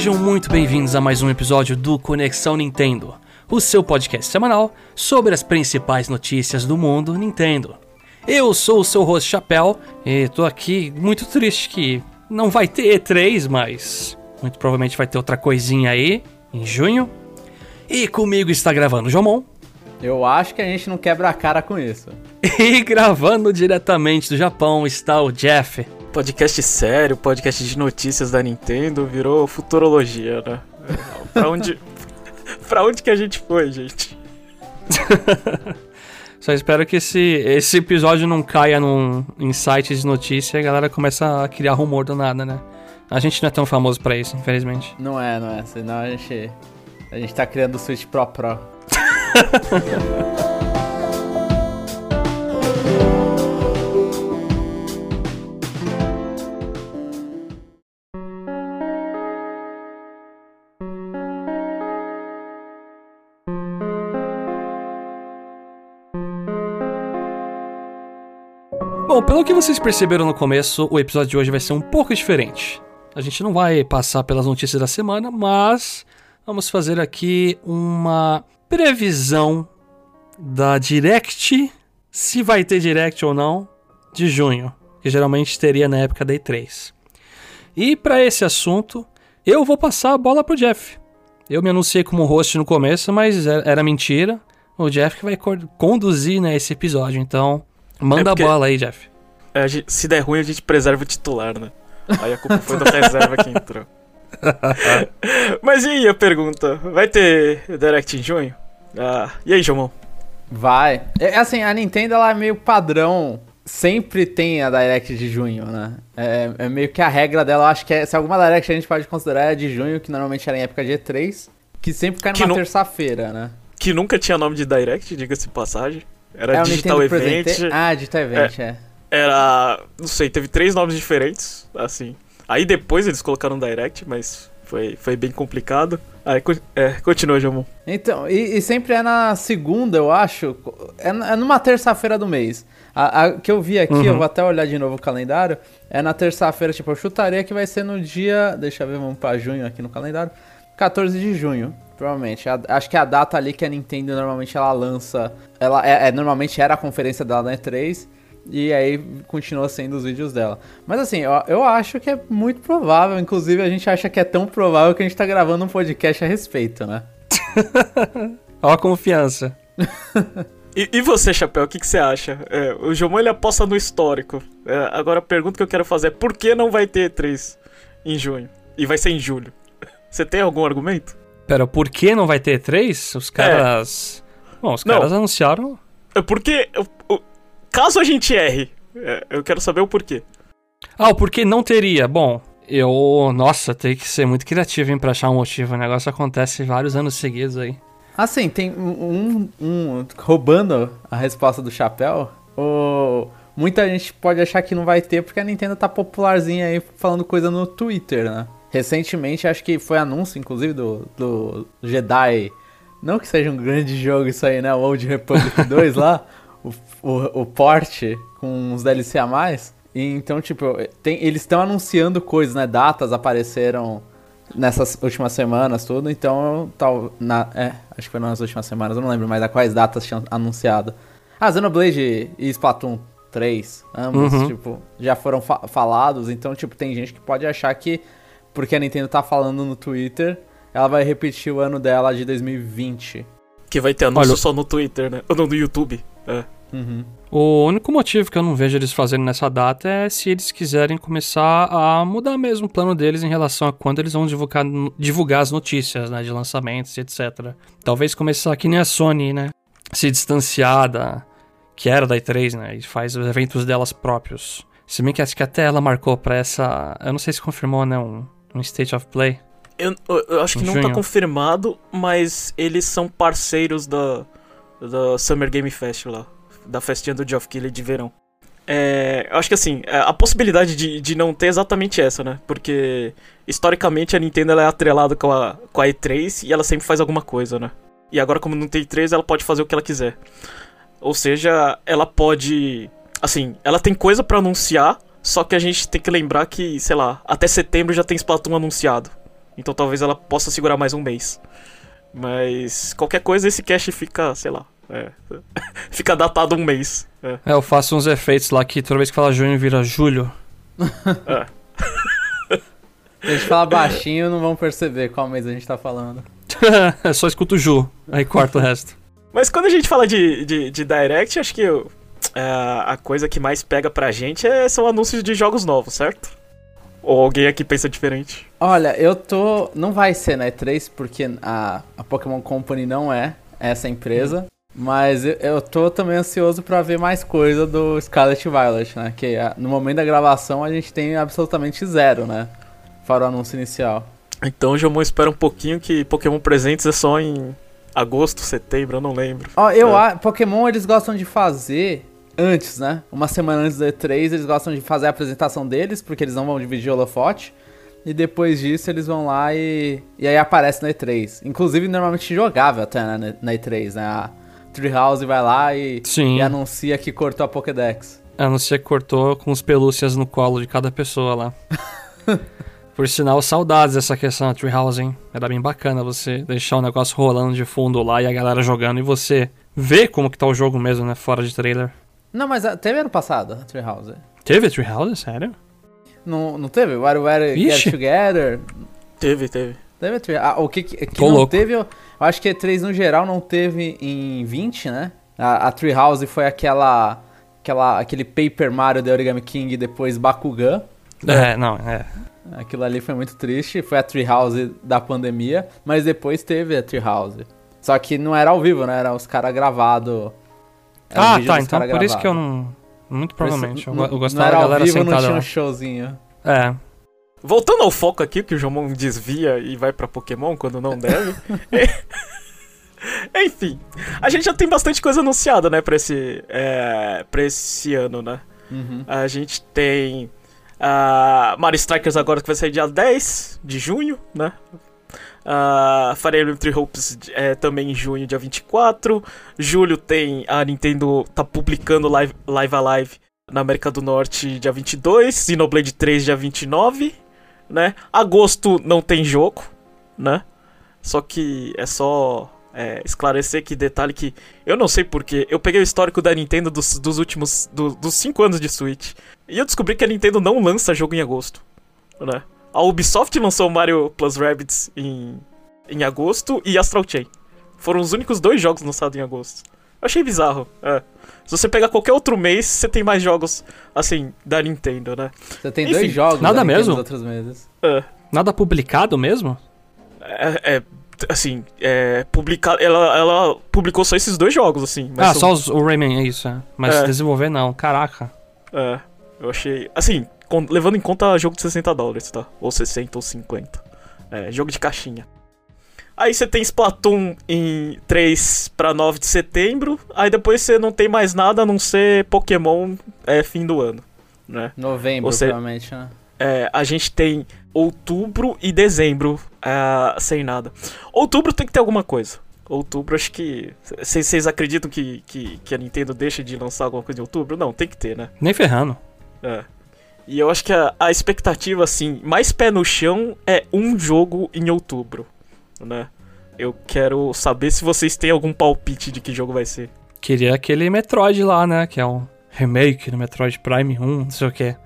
Sejam muito bem-vindos a mais um episódio do Conexão Nintendo, o seu podcast semanal sobre as principais notícias do mundo Nintendo. Eu sou o seu host Chapéu e tô aqui muito triste que não vai ter E3, mas muito provavelmente vai ter outra coisinha aí em junho. E comigo está gravando o Jomon. Eu acho que a gente não quebra a cara com isso. E gravando diretamente do Japão está o Jeff. Podcast sério, podcast de notícias da Nintendo, virou futurologia, né? pra onde. pra onde que a gente foi, gente? Só espero que esse, esse episódio não caia num, em sites de notícia e a galera começa a criar rumor do nada, né? A gente não é tão famoso pra isso, infelizmente. Não é, não é. Senão a gente. A gente tá criando o Switch Pro Pro. Bom, pelo que vocês perceberam no começo, o episódio de hoje vai ser um pouco diferente. A gente não vai passar pelas notícias da semana, mas vamos fazer aqui uma previsão da Direct, se vai ter Direct ou não, de junho, que geralmente teria na época da E3. E para esse assunto, eu vou passar a bola pro Jeff. Eu me anunciei como host no começo, mas era mentira. O Jeff que vai conduzir né, esse episódio, então manda é a bola aí, Jeff. É, se der ruim, a gente preserva o titular, né? Aí a culpa foi da reserva que entrou. Mas e aí a pergunta? Vai ter Direct em junho? Ah, e aí, Jomon? Vai. É assim, a Nintendo ela é meio padrão. Sempre tem a Direct de junho, né? É, é meio que a regra dela. Eu acho que é, se alguma Direct a gente pode considerar é de junho, que normalmente era em época de E3, que sempre cai numa nu... terça-feira, né? Que nunca tinha nome de Direct, diga-se passagem. Era é, Digital Event. Presente... Ah, Digital Event, é. é. Era. Não sei, teve três nomes diferentes, assim. Aí depois eles colocaram Direct, mas foi, foi bem complicado. Aí é, continua, Jamon. Então, e, e, sempre é na segunda, eu acho. É, é numa terça-feira do mês. A, a, que eu vi aqui, uhum. eu vou até olhar de novo o calendário. É na terça-feira, tipo, eu chutaria que vai ser no dia. Deixa eu ver, vamos pra junho aqui no calendário. 14 de junho, provavelmente. A, acho que é a data ali que a Nintendo normalmente ela lança. Ela é, é normalmente era a conferência dela na E3. E aí continua sendo os vídeos dela. Mas assim, eu, eu acho que é muito provável. Inclusive, a gente acha que é tão provável que a gente tá gravando um podcast a respeito, né? Ó a confiança. e, e, você, Chapéu, o que, que você acha? É, o Jomon ele aposta no histórico. É, agora a pergunta que eu quero fazer é por que não vai ter E3 em junho? E vai ser em julho? Você tem algum argumento? Pera, por que não vai ter E3? Os caras. É. Bom, os caras não. anunciaram. É porque caso a gente erre, é, eu quero saber o porquê. Ah, o porquê não teria? Bom, eu. Nossa, tem que ser muito criativo, hein, pra achar um motivo. O negócio acontece vários anos seguidos aí. Assim, tem um. um roubando a resposta do chapéu. O, muita gente pode achar que não vai ter porque a Nintendo tá popularzinha aí falando coisa no Twitter, né? Recentemente, acho que foi anúncio, inclusive, do, do Jedi. Não que seja um grande jogo isso aí, né? O Old Republic 2 lá. o, o, o porte com uns DLC a mais. E então, tipo, tem, eles estão anunciando coisas, né? Datas apareceram nessas últimas semanas, tudo. Então, tal, na, é, acho que foi nas últimas semanas, eu não lembro mais a quais datas tinham anunciado. Ah, Xenoblade e Splatoon 3, ambos, uhum. tipo, já foram fa falados. Então, tipo, tem gente que pode achar que, porque a Nintendo tá falando no Twitter, ela vai repetir o ano dela de 2020. Que vai ter anúncio Olha, só no Twitter, né? Ou no YouTube. É. Uhum. O único motivo que eu não vejo eles fazendo nessa data é se eles quiserem começar a mudar mesmo o plano deles em relação a quando eles vão divulgar, divulgar as notícias, né, de lançamentos e etc. Talvez começar que nem a Sony, né, se distanciar da que era da E3, né, e faz os eventos delas próprios. Se bem que acho que até ela marcou pra essa, eu não sei se confirmou, né, um, um State of Play. Eu, eu acho que não tá confirmado, mas eles são parceiros da, da Summer Game Fest lá da festinha do Geoff Keighley de verão. É, eu acho que assim, é, a possibilidade de, de não ter exatamente essa, né? Porque historicamente a Nintendo ela é atrelada com a, com a E3 e ela sempre faz alguma coisa, né? E agora, como não tem E3, ela pode fazer o que ela quiser. Ou seja, ela pode. Assim, ela tem coisa para anunciar, só que a gente tem que lembrar que, sei lá, até setembro já tem Splatoon anunciado. Então talvez ela possa segurar mais um mês. Mas qualquer coisa esse cache fica, sei lá. É, fica datado um mês. É. é. eu faço uns efeitos lá que toda vez que fala junho vira julho. É. Se a gente falar baixinho, não vão perceber qual mês a gente tá falando. é só escuto o Ju, aí corta o resto. Mas quando a gente fala de, de, de Direct, acho que eu, é, a coisa que mais pega pra gente é, são anúncios de jogos novos, certo? Ou alguém aqui pensa diferente? Olha, eu tô. Não vai ser na E3, porque a, a Pokémon Company não é essa empresa. Hum. Mas eu, eu tô também ansioso para ver mais coisa do Scarlet Violet, né? Que a, no momento da gravação a gente tem absolutamente zero, né? Para o anúncio inicial. Então o Jomon espera um pouquinho que Pokémon Presentes é só em agosto, setembro, eu não lembro. Ó, eu é. Pokémon eles gostam de fazer antes, né? Uma semana antes do E3, eles gostam de fazer a apresentação deles, porque eles não vão dividir o holofote. E depois disso eles vão lá e. E aí aparece no E3. Inclusive, normalmente jogável até né, na E3, né? A Treehouse vai lá e, Sim. e anuncia que cortou a Pokédex. Anuncia que cortou com os pelúcias no colo de cada pessoa lá. Por sinal, saudades dessa questão da Treehouse, hein? Era bem bacana você deixar o negócio rolando de fundo lá e a galera jogando e você ver como que tá o jogo mesmo, né? Fora de trailer. Não, mas ah, teve ano passado a Treehouse. Teve a Treehouse? Sério? Não, não teve? WarioWare Get Together? Teve, teve. Teve a Treehouse. Ah, o que, que não louco. teve... Eu acho que a E3 no geral não teve em 20, né? A, a Treehouse foi aquela, aquela... Aquele Paper Mario da Origami King e depois Bakugan. É, não, é. Aquilo ali foi muito triste. Foi a Treehouse da pandemia. Mas depois teve a Treehouse. Só que não era ao vivo, né? Era os caras gravados ah, tá. Então por isso que eu não. Muito provavelmente. eu, eu gostava da galera vivo, sentada. Não tinha um showzinho. É. Voltando ao foco aqui, que o Jomon desvia e vai para Pokémon quando não deve. Enfim, a gente já tem bastante coisa anunciada, né, pra esse, é, pra esse ano, né? Uhum. A gente tem uh, Mario Strikers agora que vai sair dia 10 de junho, né? Uh, Fire Emblem Three Hopes é também em junho, dia 24. Julho tem a Nintendo tá publicando Live, Live Alive na América do Norte dia 22, Xenoblade 3 dia 29, né? Agosto não tem jogo, né? Só que é só é, esclarecer que detalhe que eu não sei porquê. Eu peguei o histórico da Nintendo dos, dos últimos do, dos 5 anos de Switch e eu descobri que a Nintendo não lança jogo em agosto, né? A Ubisoft lançou Mario Plus Rabbids em, em agosto e Astral Chain. Foram os únicos dois jogos lançados em agosto. Eu achei bizarro. É. Se você pegar qualquer outro mês, você tem mais jogos, assim, da Nintendo, né? Você tem Enfim, dois jogos nada mesmo? nos outros meses. É. Nada publicado mesmo? É, é assim, é, publicado, ela, ela publicou só esses dois jogos, assim. ah, são... só os, o Rayman, é isso, é. Mas é. desenvolver não, caraca. É, eu achei, assim, levando em conta jogo de 60 dólares, tá? Ou 60 ou 50. É, jogo de caixinha. Aí você tem Splatoon em 3 para 9 de setembro. Aí depois você não tem mais nada a não ser Pokémon é, fim do ano. Né? Novembro, você, provavelmente, né? É, a gente tem outubro e dezembro é, sem nada. Outubro tem que ter alguma coisa. Outubro, acho que. Vocês acreditam que, que, que a Nintendo deixa de lançar alguma coisa em outubro? Não, tem que ter, né? Nem ferrando. É. E eu acho que a, a expectativa, assim, mais pé no chão é um jogo em outubro, né? Eu quero saber se vocês têm algum palpite de que jogo vai ser. Queria aquele Metroid lá, né? Que é um remake do Metroid Prime 1, não sei o que.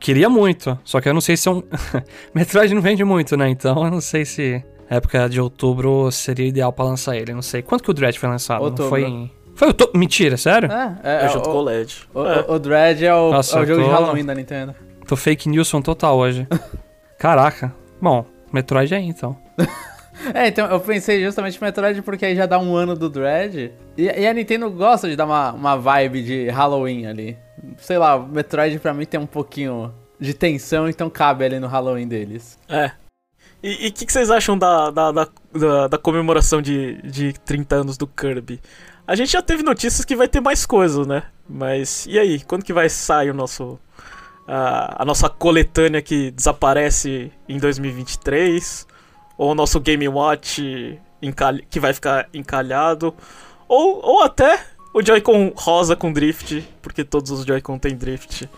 Queria muito, só que eu não sei se é um. Metroid não vende muito, né? Então eu não sei se época de outubro seria ideal para lançar ele. Não sei. Quanto que o Dread foi lançado? Outubro. Não foi em. Foi o to... Mentira, sério? É, é, é junto o, com o LED. O, é. o, o Dread é o, Nossa, é o jogo tô... de Halloween da Nintendo. Tô fake newson total hoje. Caraca. Bom, Metroid é aí, então. é, então eu pensei justamente Metroid porque aí já dá um ano do Dread. E, e, a Nintendo gosta de dar uma, uma vibe de Halloween ali. Sei lá, Metroid pra mim tem um pouquinho de tensão, então cabe ali no Halloween deles. É. E o que, que, vocês acham da, da, da, da, da comemoração de, de 30 anos do Kirby? A gente já teve notícias que vai ter mais coisas, né? Mas e aí? Quando que vai sair o nosso. a nossa coletânea que desaparece em 2023? Ou o nosso Game Watch que vai ficar encalhado? Ou, ou até o Joy-Con rosa com drift, porque todos os Joy-Con têm drift. O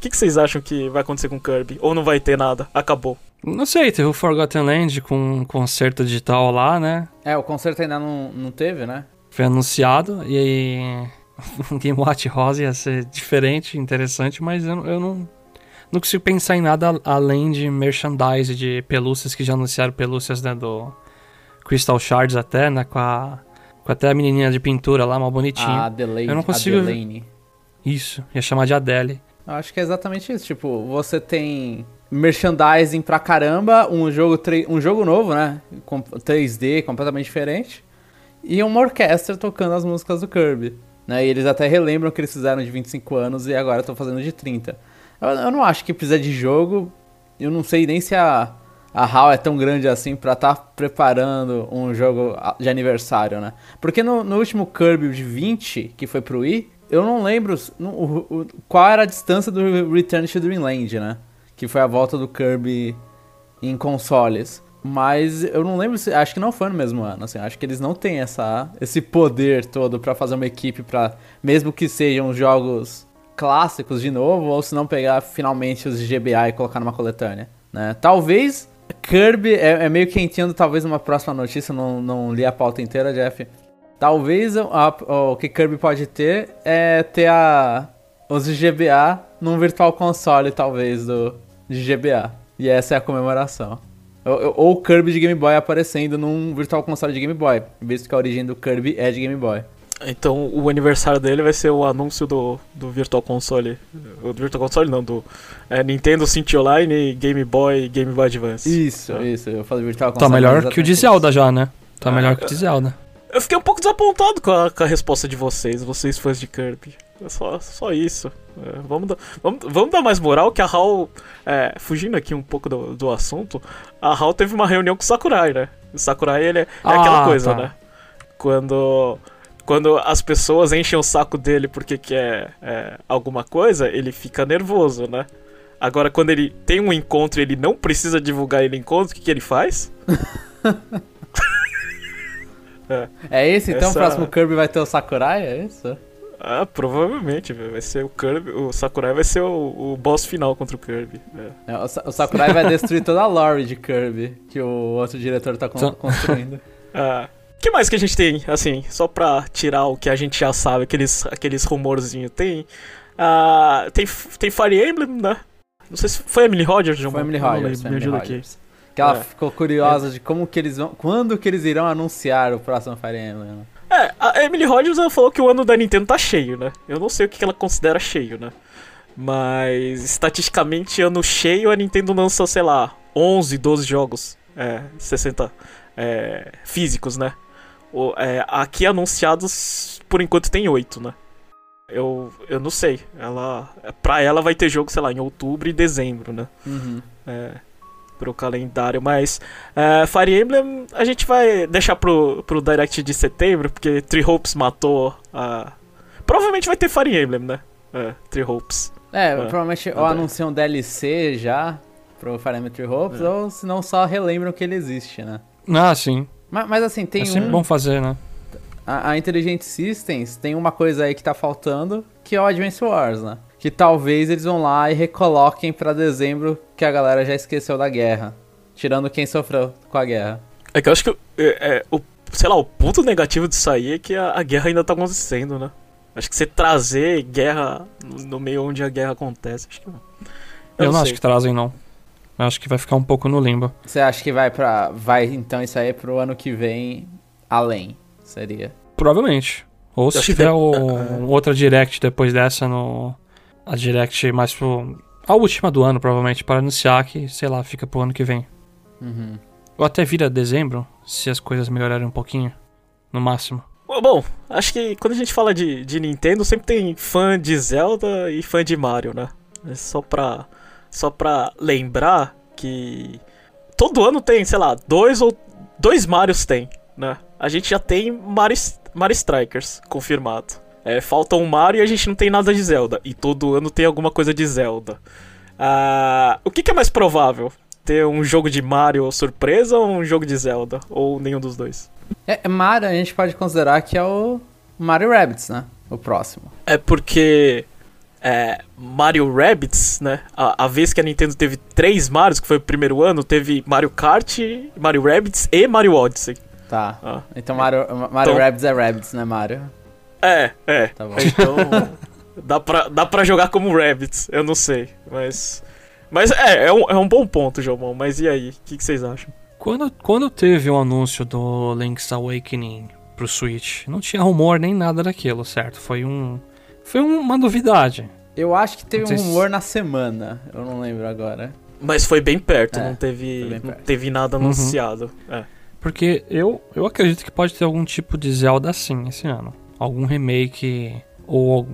que, que, vocês acham que vai acontecer com Kirby? Ou não vai ter nada? Acabou. Não sei, teve o Forgotten Land com um concerto digital lá, né? É, o concerto ainda não, não teve, né? Foi anunciado e aí. Game Watch Rosa ia ser diferente, interessante, mas eu, eu não. Não consigo pensar em nada além de merchandise, de pelúcias que já anunciaram pelúcias, né? Do Crystal Shards até, né? Com a. Com até a menininha de pintura lá, mal bonitinha. Adelaide. Eu não consigo. Adelaine. Isso, ia chamar de Adele. Eu acho que é exatamente isso. Tipo, você tem merchandising pra caramba, um jogo, um jogo novo, né? Com 3D, completamente diferente. E uma orquestra tocando as músicas do Kirby. Né? E eles até relembram que eles fizeram de 25 anos e agora estão fazendo de 30. Eu, eu, não acho que precisa de jogo. Eu não sei nem se a, a HAL é tão grande assim pra estar tá preparando um jogo de aniversário, né? Porque no, no último Kirby de 20, que foi pro Wii, eu não lembro o, o, qual era a distância do Return to Dreamland, né? Que foi a volta do Kirby em consoles. Mas eu não lembro se. Acho que não foi no mesmo ano. Assim, acho que eles não têm essa, esse poder todo para fazer uma equipe para Mesmo que sejam jogos clássicos de novo, ou se não pegar finalmente os GBA e colocar numa coletânea. Né? Talvez Kirby é, é meio quentinho, talvez uma próxima notícia, não, não li a pauta inteira, Jeff. Talvez a, o que Kirby pode ter é ter a, os GBA num Virtual Console, talvez, do, de GBA. E essa é a comemoração. Ou, o Kirby de Game Boy aparecendo num Virtual Console de Game Boy, visto que a origem do Kirby é de Game Boy. Então o aniversário dele vai ser o anúncio do, do Virtual Console. O Virtual Console não, do é, Nintendo Synth Online, Game Boy Game Boy Advance. Isso, é. isso, eu falei Virtual tá Console. Tá melhor que o de Zelda já, né? Tá ah, melhor que o de Zelda. Eu fiquei um pouco desapontado com a, com a resposta de vocês, vocês fãs de Kirby. É só, só isso. É, vamos, dar, vamos, vamos dar mais moral que a HAL, é, fugindo aqui um pouco do, do assunto, a HAL teve uma reunião com o Sakurai, né? O Sakurai, ele é, é ah, aquela coisa, tá. né? Quando, quando as pessoas enchem o saco dele porque quer é, alguma coisa, ele fica nervoso, né? Agora, quando ele tem um encontro e ele não precisa divulgar ele encontro, o que, que ele faz? É, é esse então? Essa... O próximo Kirby vai ter o Sakurai? É isso? Ah, provavelmente, vai ser o Kirby. O Sakurai vai ser o, o boss final contra o Kirby. É. O, o, Sakurai vai destruir toda a lore de Kirby que o outro diretor tá con construindo. ah. O que mais que a gente tem, assim, só pra tirar o que a gente já sabe, aqueles, aqueles rumorzinhos? Tem. Uh, tem, tem Fire Emblem, né? Não sei se foi Emily Rogers, João. Foi Emily Rogers. Me ajuda aqui. Que ela é. ficou curiosa é. de como que eles vão. Quando que eles irão anunciar o próximo Fire Emblem. É, a Emily Rogers falou que o ano da Nintendo tá cheio, né? Eu não sei o que ela considera cheio, né? Mas estatisticamente, ano cheio, a Nintendo lança, sei lá, 11, 12 jogos. É, 60 é, físicos, né? O, é, aqui anunciados, por enquanto, tem 8, né? Eu, eu não sei. Ela, pra ela vai ter jogo, sei lá, em outubro e dezembro, né? Uhum. É, pro calendário, mas uh, Fire Emblem a gente vai deixar pro, pro Direct de setembro, porque Three Hopes matou a. Provavelmente vai ter Fire Emblem, né? É, Three Hopes. É, uh, provavelmente ou anunciam um DLC já pro Fire Emblem Three Hopes, é. ou se não só relembram que ele existe, né? Ah, sim. Mas, mas assim, tem é sempre um... bom fazer, né? A, a Intelligent Systems tem uma coisa aí que tá faltando, que é o Advance Wars, né? Que talvez eles vão lá e recoloquem para dezembro que a galera já esqueceu da guerra, tirando quem sofreu com a guerra. É que eu acho que é, é, o, sei lá, o ponto negativo disso aí é que a, a, guerra ainda tá acontecendo, né? Acho que você trazer guerra no meio onde a guerra acontece, acho que não. Eu, eu não, acho que trazem não. Eu acho que vai ficar um pouco no limbo. Você acha que vai para vai então isso aí pro ano que vem além? Seria? Provavelmente. Ou se tiver o, outra direct depois dessa no a Direct mais pro. A última do ano, provavelmente, para anunciar que, sei lá, fica pro ano que vem. Uhum. Ou até vira dezembro, se as coisas melhorarem um pouquinho. No máximo. Bom, acho que quando a gente fala de, de Nintendo, sempre tem fã de Zelda e fã de Mario, né? É só pra, só pra lembrar que todo ano tem, sei lá, dois ou dois Marios tem, né? A gente já tem Mario, Mario Strikers confirmado. É, falta um Mario e a gente não tem nada de Zelda. E todo ano tem alguma coisa de Zelda. Ah, o que, que, é mais provável? Ter um jogo de Mario surpresa ou um jogo de Zelda? Ou nenhum dos dois? É, Mario a gente pode considerar que é o Mario Rabbids, né? O próximo. É porque é, Mario Rabbids, né? A, a, vez que a Nintendo teve três Marios, que foi o primeiro ano, teve Mario Kart, Mario Rabbids e Mario Odyssey. Tá. Ah. Então Mario, Mario então, Rabbids é Rabbids, né, Mario? É, é. Tá bom. Então. dá, pra, dá pra jogar como Rabbids, eu não sei. Mas. Mas é, é um, é um bom ponto, Jomon. Mas e aí? O que, que vocês acham? Quando, quando teve o anúncio do Link's Awakening pro Switch, não tinha rumor nem nada daquilo, certo? Foi um foi uma novidade. Eu acho que teve um rumor se... na semana, eu não lembro agora. Mas foi bem perto, é, não, teve, perto. não teve nada uhum. anunciado. Uhum. É. Porque eu, eu acredito que pode ter algum tipo de Zelda assim esse ano. Algum remake. Ou.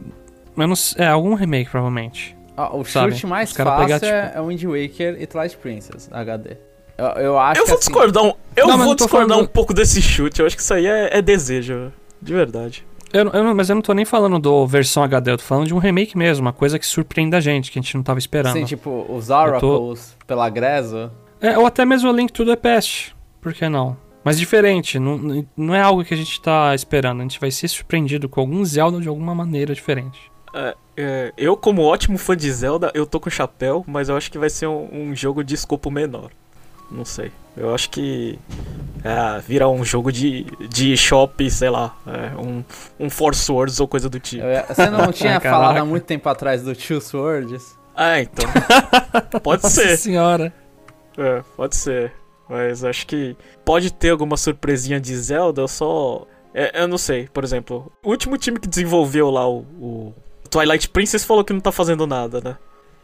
Menos, é, algum remake, provavelmente. Ah, o sabe? chute mais fácil pegar, é, tipo... é Wind Waker e Twilight Princess HD. Eu, eu acho eu vou assim... discordar um, Eu não, vou discordar falando... um pouco desse chute. Eu acho que isso aí é, é desejo. De verdade. Eu, eu, mas eu não tô nem falando do versão HD, eu tô falando de um remake mesmo, uma coisa que surpreende a gente, que a gente não tava esperando. Sim, tipo, os Oracles tô... pela Greza. É, ou até mesmo o Link to the Past, por que não? Mas diferente, não, não é algo que a gente tá esperando, a gente vai ser surpreendido com algum Zelda de alguma maneira diferente. É, é, eu, como ótimo fã de Zelda, eu tô com chapéu, mas eu acho que vai ser um, um jogo de escopo menor. Não sei. Eu acho que é, vira um jogo de, de shop, sei lá, é, um, um Force Swords ou coisa do tipo. Você não tinha falado há muito tempo atrás do Two Swords? Ah, então. pode Nossa ser. senhora. É, pode ser. Mas acho que pode ter alguma surpresinha de Zelda, eu só. É, eu não sei, por exemplo. O último time que desenvolveu lá o, o Twilight Princess falou que não tá fazendo nada, né?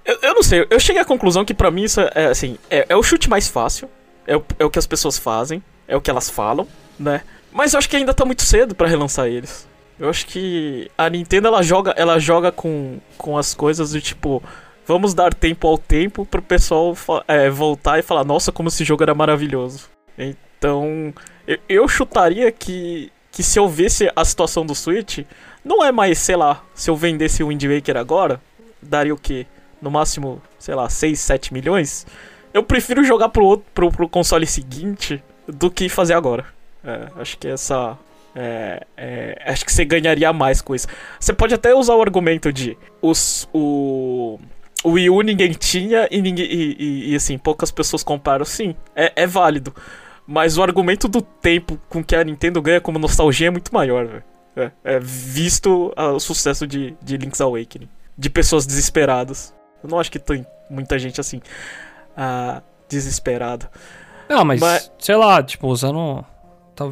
Eu, eu não sei, eu cheguei à conclusão que para mim isso é, assim, é, é, o chute mais fácil, é o, é o que as pessoas fazem, é o que elas falam, né? Mas eu acho que ainda tá muito cedo para relançar eles. Eu acho que a Nintendo ela joga, ela joga com, com as coisas do tipo, vamos dar tempo ao tempo pro pessoal é, voltar e falar, nossa, como esse jogo era maravilhoso. Então, eu, eu chutaria que, que se eu visse a situação do Switch, não é mais, sei lá, se eu vendesse o Wind Waker agora, daria o quê? no máximo, sei lá, 6, 7 milhões, eu prefiro jogar pro, outro, pro, pro console seguinte do que fazer agora. É, acho que essa. É, é, acho que você ganharia mais com isso. Você pode até usar o argumento de os, o, o Wii U ninguém tinha e, ninguém, e, e, e assim, poucas pessoas compraram. Sim, é, é, válido. Mas o argumento do tempo com que a Nintendo ganha como nostalgia é muito maior, é, é, visto o sucesso de, de Link's Awakening. De pessoas desesperadas. Eu não acho que tem muita gente assim, ah, desesperada. Não, mas, mas, sei lá, tipo, usando.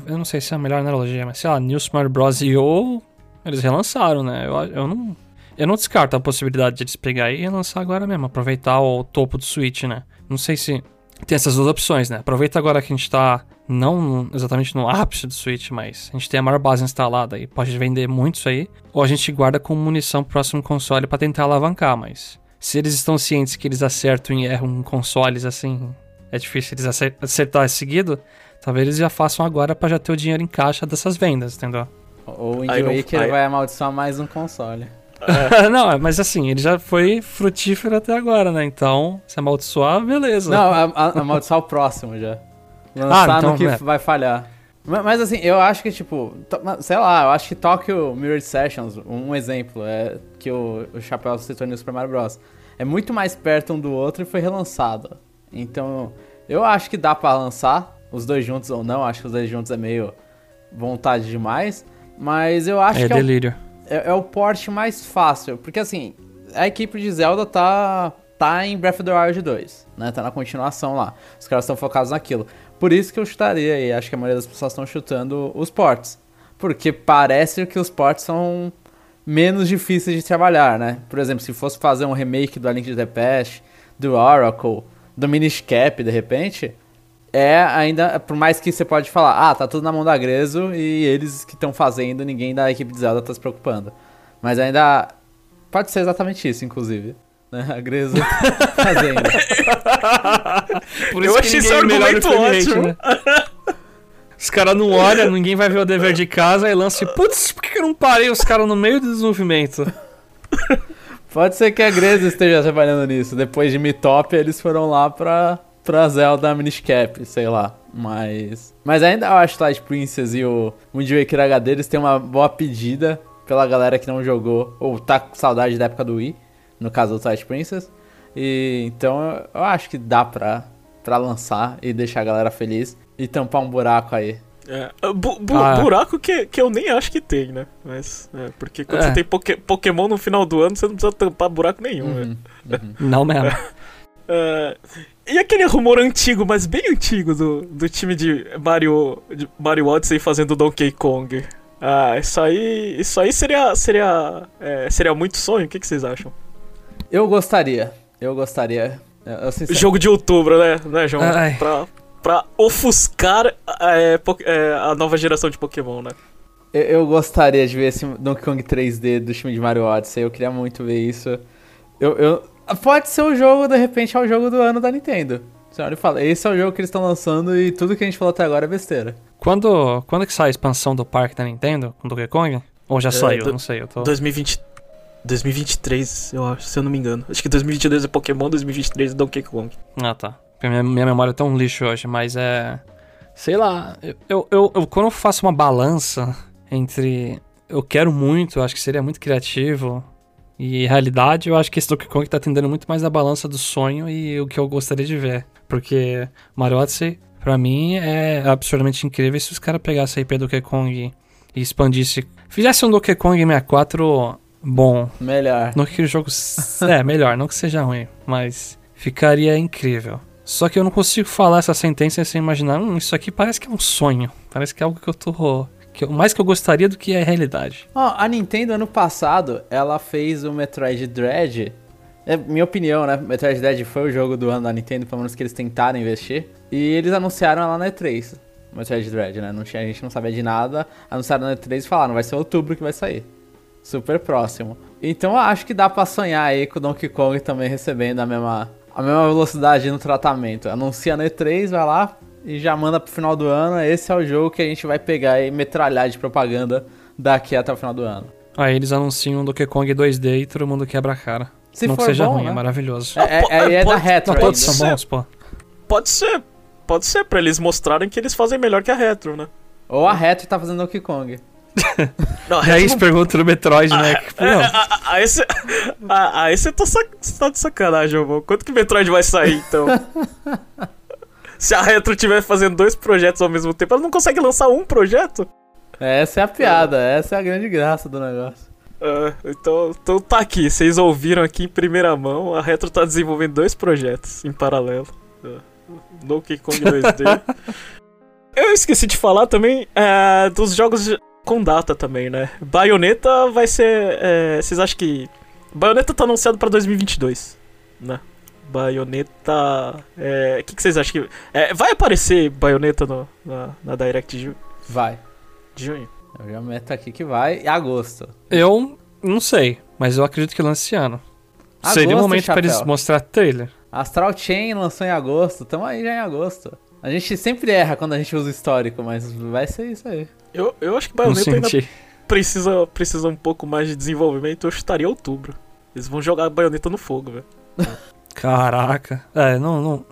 Eu não sei se é a melhor analogia, mas sei lá, New Smart Bros. ou eles relançaram, né? Eu, eu não. Eu não descarto a possibilidade de eles pegar e relançar agora mesmo, aproveitar o topo do Switch, né? Não sei se tem essas duas opções, né? Aproveita agora que a gente tá não exatamente no ápice do Switch, mas a gente tem a maior base instalada e pode vender muito isso aí, ou a gente guarda como munição pro próximo console para tentar alavancar, mas se eles estão cientes que eles acertam e erram consoles assim, é difícil eles acertar seguido, talvez eles já façam agora para já ter o dinheiro em caixa dessas vendas, entendeu? Ou o Wind Waker vai amaldiçoar mais um console. É. não, mas assim, ele já foi frutífero até agora, né? Então, se amaldiçoar, beleza. Não, a, a, amaldiçoar o próximo já. Lançar ah, então, no que é. vai falhar. Mas, mas, assim, eu acho que, tipo, sei lá, eu acho que Tokyo Mirror Sessions, um exemplo, é que o, o Chapéu citou no Super Mario Bros. É muito mais perto um do outro e foi relançado. Então, eu acho que dá para lançar os dois juntos ou não. Acho que os dois juntos é meio vontade demais. Mas eu acho é que delírio. É, o, é, é o porte mais fácil. Porque assim, a equipe de Zelda tá, tá em Breath of the Wild 2, né? Tá na continuação lá. Os caras estão focados naquilo. Por isso que eu chutaria e acho que a maioria das pessoas estão chutando os ports. Porque parece que os ports são menos difíceis de trabalhar, né? Por exemplo, se fosse fazer um remake do A Link to the Past, do Oracle, do Minish Cap, de repente, é ainda, por mais que você pode falar, ah, tá tudo na mão da Grezo e eles que estão fazendo, ninguém da equipe de Zelda tá se preocupando. Mas ainda pode ser exatamente isso, inclusive. Né? A Grezo fazendo. Por isso Eu achei esse argumento ótimo. Né? Os caras não olham, ninguém vai ver o dever de casa e lança putz, por que eu não parei os caras no meio do desenvolvimento? Pode ser que a Greza esteja trabalhando nisso. Depois de Mitop, eles foram lá pra, pra Zelda Minish Cap, sei lá. Mas. Mas ainda eu acho que Twilight Princess e o Wind Waker HD eles têm uma boa pedida pela galera que não jogou ou tá com saudade da época do Wii, no caso do Twilight Princess. E então eu acho que dá pra, pra lançar e deixar a galera feliz e tampar um buraco aí. É, bu bu ah. buraco que, que eu nem acho que tem, né? Mas, é, porque quando é. você tem poké Pokémon no final do ano, você não precisa tampar buraco nenhum, uhum, uhum. Não mesmo. É, e aquele rumor antigo, mas bem antigo, do, do time de Mario, de Mario Odyssey fazendo Donkey Kong. Ah, isso aí, isso aí seria, seria, é, seria muito sonho. O que, que vocês acham? Eu gostaria. Eu gostaria. Eu. Jogo de outubro, né, né João? Ai. Pra, pra ofuscar é, é, a nova geração de Pokémon, né? Eu, eu, gostaria de ver esse Donkey Kong 3D do time de Mario Odyssey. Eu queria muito ver isso. Eu, eu... Pode ser o jogo, de repente, é o jogo do ano da Nintendo. Você olha e fala, esse é o jogo que eles estão lançando e tudo que a gente falou até agora é besteira. Quando, quando que sai a expansão do parque da Nintendo com Donkey Kong? Ou já é, saiu? Do, não sei, eu tô... 2020, 2023, eu acho, se eu não me engano. Acho que 2022 é Pokémon, 2023 é Donkey Kong. Ah, tá. Minha, minha memória é tão lixo hoje, mas é. Sei lá, eu, eu, eu, quando eu faço uma balança entre. Eu quero muito, acho que seria muito criativo. E realidade, eu acho que esse Donkey Kong tá atendendo muito mais a balança do sonho e o que eu gostaria de ver. Porque Mario Odyssey, pra mim, é absurdamente incrível se os caras pegassem a IP do Donkey Kong e expandisse. Fizesse um Donkey Kong 64 bom. Melhor. Não que o jogo. é, melhor, não que seja ruim, mas ficaria incrível. Só que eu não consigo falar essa sentença sem imaginar, hum, isso aqui parece que é um sonho. Parece que é algo que eu tô. Que eu, mais que eu gostaria do que é realidade. Ó, oh, a Nintendo ano passado, ela fez o Metroid Dread. É minha opinião, né? Metroid Dread foi o jogo do ano da Nintendo, pelo menos que eles tentaram investir. E eles anunciaram ela na E3. Metroid Dread, né? Não tinha, a gente não sabia de nada. Anunciaram na E3 e falaram, vai ser outubro que vai sair super próximo. Então eu acho que dá para sonhar aí com o Donkey Kong também recebendo a mesma, a mesma velocidade no tratamento. Anuncia no E3, vai lá e já manda pro final do ano. Esse é o jogo que a gente vai pegar e metralhar de propaganda daqui até o final do ano. Aí eles anunciam Donkey Kong 2D e todo mundo quebra a cara. Se não que seja bom, ruim, é né? é maravilhoso. É, é, é da retro. Não, todos são bons, pô. Pode ser, pode ser, pra eles mostrarem que eles fazem melhor que a retro, né? Ou a retro tá fazendo Donkey Kong. Não, e aí se pergunta no Metroid, né? Aí você aí você tá, tá de sacanagem, irmão. Quanto que Metroid vai sair, então? se a Retro estiver fazendo dois projetos ao mesmo tempo, ela não consegue lançar um projeto? Essa é a piada, é. essa é a grande graça do negócio. Uh, então, então tá aqui, vocês ouviram aqui em primeira mão, a Retro tá desenvolvendo dois projetos em paralelo. Uh, Donkey Kong 2D. Eu esqueci de falar também uh, dos jogos com data também, né? Bayonetta vai ser. É, vocês acham que. Bayonetta tá anunciado pra 2022, né? Bayonetta. É, o que, que, vocês acham que. É, vai aparecer Bayonetta no, na, na Direct de Vai. De junho. Eu já meto aqui que vai agosto. Eu não sei, mas eu acredito que lance esse ano. Agosto, Seria o momento para eles mostrar trailer. Astral Chain lançou em agosto, tamo aí já em agosto. A gente sempre erra quando a gente usa histórico, mas vai ser isso aí. Eu, eu acho que Bayonetta ainda precisa, precisa um pouco mais de desenvolvimento. Eu estaria outubro. Eles vão jogar a baioneta no fogo, velho. Caraca. É, não, não.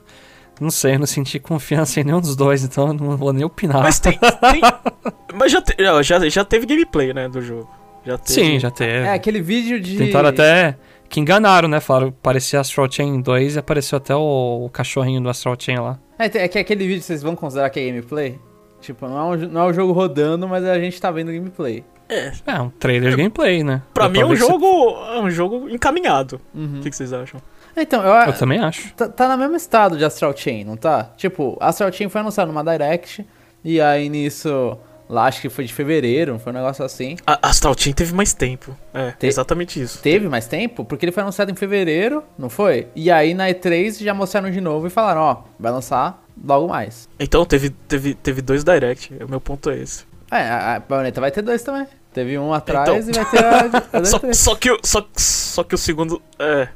Não sei, eu não senti confiança em nenhum dos dois, então eu não vou nem opinar. Mas tem. tem mas já, te, já, já teve gameplay, né, do jogo. Já teve... Sim, já teve. É, aquele vídeo de. Tentaram até. Que enganaram, né? Falaram parecia Astral Chain 2 e apareceu até o, o cachorrinho do Astral Chain lá. É, é que aquele vídeo vocês vão considerar que é gameplay? Tipo, não é, um, não é o jogo rodando, mas a gente tá vendo gameplay. É. É, um trailer de gameplay, né? Pra Dá mim é um jogo. Se... É um jogo encaminhado. Uhum. O que, que, vocês acham? Então, eu, eu também acho. Tá, tá no mesmo estado de Astral Chain, não tá? Tipo, Astral Chain foi anunciado numa Direct, e aí nisso. Lá acho que foi de fevereiro, foi um negócio assim. A Astral Chain teve mais tempo. É, Te exatamente isso. Teve mais tempo? Porque ele foi anunciado em fevereiro, não foi? E aí na E3 já mostraram de novo e falaram, ó, vai lançar logo mais. Então teve, teve, teve dois direct, o meu ponto é esse. É, a, a Bayonetta vai ter dois também. Teve um atrás então... e vai ter a. a só, só, que, só, só que o segundo. É.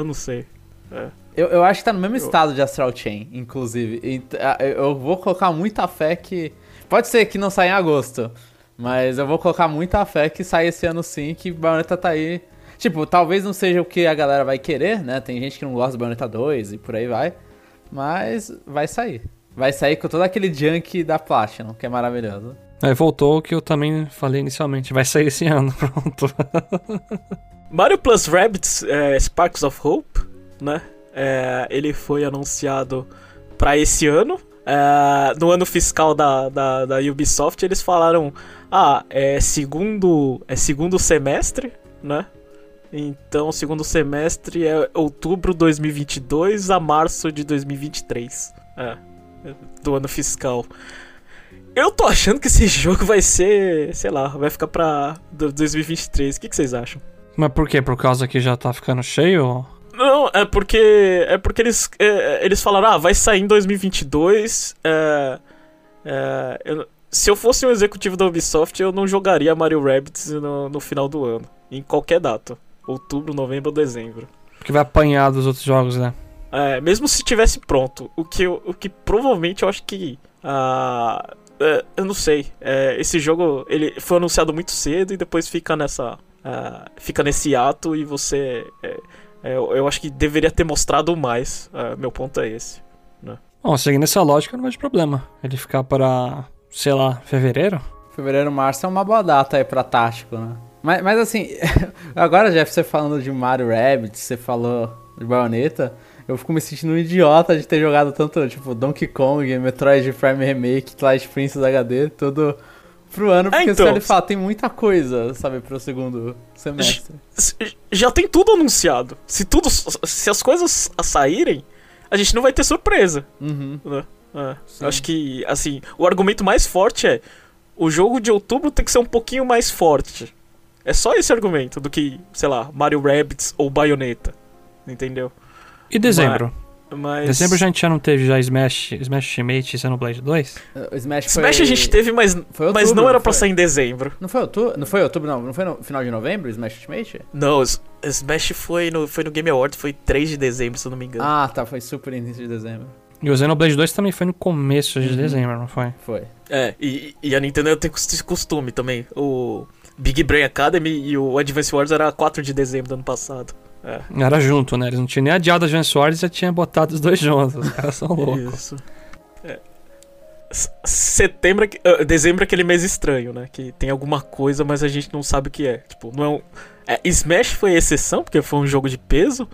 Eu não sei. É. Eu, eu acho que tá no mesmo eu... estado de Astral Chain, inclusive. Eu vou colocar muita fé que. Pode ser que não saia em agosto. Mas eu vou colocar muita fé que sai esse ano sim, que Bayonetta tá aí. Tipo, talvez não seja o que a galera vai querer, né? Tem gente que não gosta do Bayonetta 2 e por aí vai. Mas vai sair. Vai sair com todo aquele junk da Platinum, que é maravilhoso. Aí voltou o que eu também falei inicialmente. Vai sair esse ano, pronto. Mario Plus Rabbids é, Sparks of Hope, né? É, ele foi anunciado para esse ano. É, no ano fiscal da, da, da, Ubisoft, eles falaram: ah, é segundo, é segundo semestre, né? Então, segundo semestre é outubro de 2022 a março de 2023. É, do ano fiscal. Eu tô achando que esse jogo vai ser, sei lá, vai ficar pra 2023. O que, que vocês acham? Mas por quê? Por causa que já tá ficando cheio? Não, é porque. É porque eles, é, eles falaram, ah, vai sair em 2022. É, é, eu, se eu fosse um executivo da Ubisoft, eu não jogaria Mario Rabbids no, no final do ano. Em qualquer data outubro, novembro ou dezembro. Que vai apanhar dos outros jogos, né? É, mesmo se tivesse pronto. O que, o que provavelmente eu acho que. Uh, uh, eu não sei. Uh, esse jogo ele foi anunciado muito cedo e depois fica nessa. Ah, fica nesse ato e você. É, é, eu acho que deveria ter mostrado mais. meu ponto é esse. Né? Bom, seguindo essa lógica, não vejo problema. Ele ficar para, sei lá, fevereiro? Fevereiro, março é uma boa data aí pra tático, né? Mas, mas assim, agora, Jeff, você falando de Mario Rabbit, você falou de Bayonetta, eu fico me sentindo um idiota de ter jogado tanto, tipo, Donkey Kong, Metroid Prime Remake, Twilight Princess HD, tudo pro ano, porque é, então, ele fala, tem muita coisa, sabe, pro segundo semestre. Já tem tudo anunciado. Se tudo, se as coisas saírem, a gente não vai ter surpresa. Uhum. Né? É, acho que, assim, o argumento mais forte é o jogo de outubro tem que ser um pouquinho mais forte. É só esse argumento do que, sei lá, Mario Rabbids ou Bayonetta. Entendeu? E dezembro? Mas... Dezembro já a gente já não teve já Smash, Smash Ultimate e Xenoblade 2? O Smash, foi... Smash a gente teve, mas, outubro, mas não era pra sair em dezembro. Não foi outubro? Não foi outubro, não? Não foi no final de novembro, Smash Ultimate? Não, Smash foi no, foi no Game Awards, foi 3 de dezembro, se eu não me engano. Ah, tá, foi super início de dezembro. E o Xenoblade 2 também foi no começo de uhum. dezembro, não foi? Foi. É, e, e a Nintendo tem esse costume também. O Big Brain Academy e o Advance Wars era 4 de dezembro do ano passado. É. Era junto, né? Eles não tinham nem adiado Advance Wars e já tinham botado os dois juntos. Os caras são loucos. Isso. É. Setembro, uh, dezembro é aquele mês estranho, né? Que tem alguma coisa, mas a gente não sabe o que é. Tipo, não é um. É, Smash foi exceção, porque foi um jogo de peso.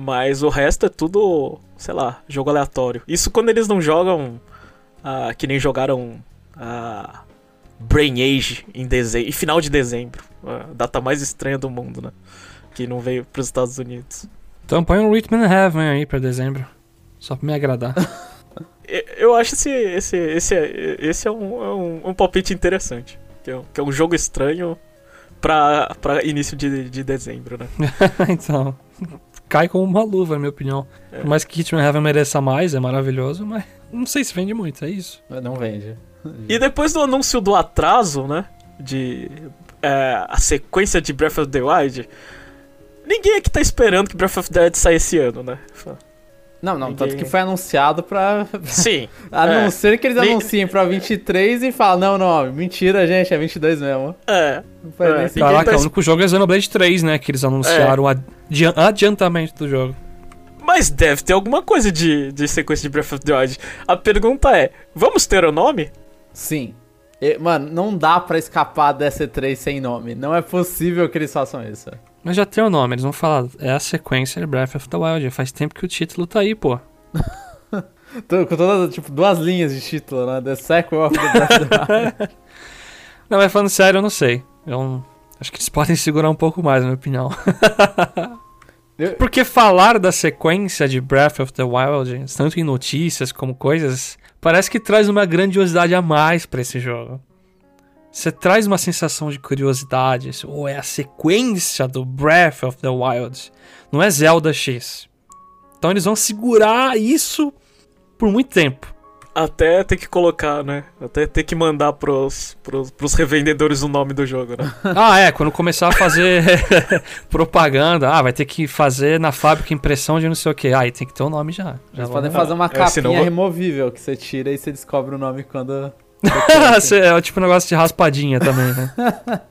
Mas o resto é tudo, sei lá, jogo aleatório. Isso quando eles não jogam. Uh, que nem jogaram. Uh, Brain Age em dezembro, em final de dezembro. A data mais estranha do mundo, né? Que não veio para os Estados Unidos. Então põe um Rhythm and Heaven aí para dezembro. Só pra me agradar. Eu acho esse, esse, esse, esse é, um, é um, um palpite interessante. Que é, um, que é um jogo estranho pra, pra início de, de dezembro, né? então, cai como uma luva, na minha opinião. É. Por mais que Rhythm and Heaven mereça mais, é maravilhoso, mas não sei se vende muito, é isso. Não vende. E depois do anúncio do atraso, né? De é, a sequência de Breath of the Wild, ninguém aqui tá esperando que Breath of the Wild saia esse ano, né? Não, não, ninguém... tanto que foi anunciado pra. Sim. a não é. ser que eles anunciem pra 23 e falam, não, não, mentira, gente, é 22 mesmo. É. é. Caraca, tá... o único jogo é Xenoblade 3, né? Que eles anunciaram é. o adiantamento do jogo. Mas deve ter alguma coisa de, de sequência de Breath of the Wild. A pergunta é: vamos ter o nome? Sim. E, mano, não dá para escapar dessa 3 sem nome. Não é possível que eles façam isso. Mas já tem o nome, eles vão falar. É a sequência de Breath of the Wild. Faz tempo que o título tá aí, pô. Com todas, tipo, duas linhas de título, né? The Sequel of the Breath of the Wild. não, mas falando sério, eu não sei. Eu acho que eles podem segurar um pouco mais, na minha opinião. Porque falar da sequência de Breath of the Wild, tanto em notícias como coisas, parece que traz uma grandiosidade a mais para esse jogo. Você traz uma sensação de curiosidade, ou é a sequência do Breath of the Wild, não é Zelda X. Então eles vão segurar isso por muito tempo. Até ter que colocar, né? Até ter que mandar pros, pros, pros revendedores o nome do jogo, né? ah, é. Quando começar a fazer propaganda, ah, vai ter que fazer na fábrica impressão de não sei o que. Ah, aí tem que ter o um nome já. já Eles podem fazer uma é, capinha removível que você tira e você descobre o nome quando. é tipo um negócio de raspadinha também, né?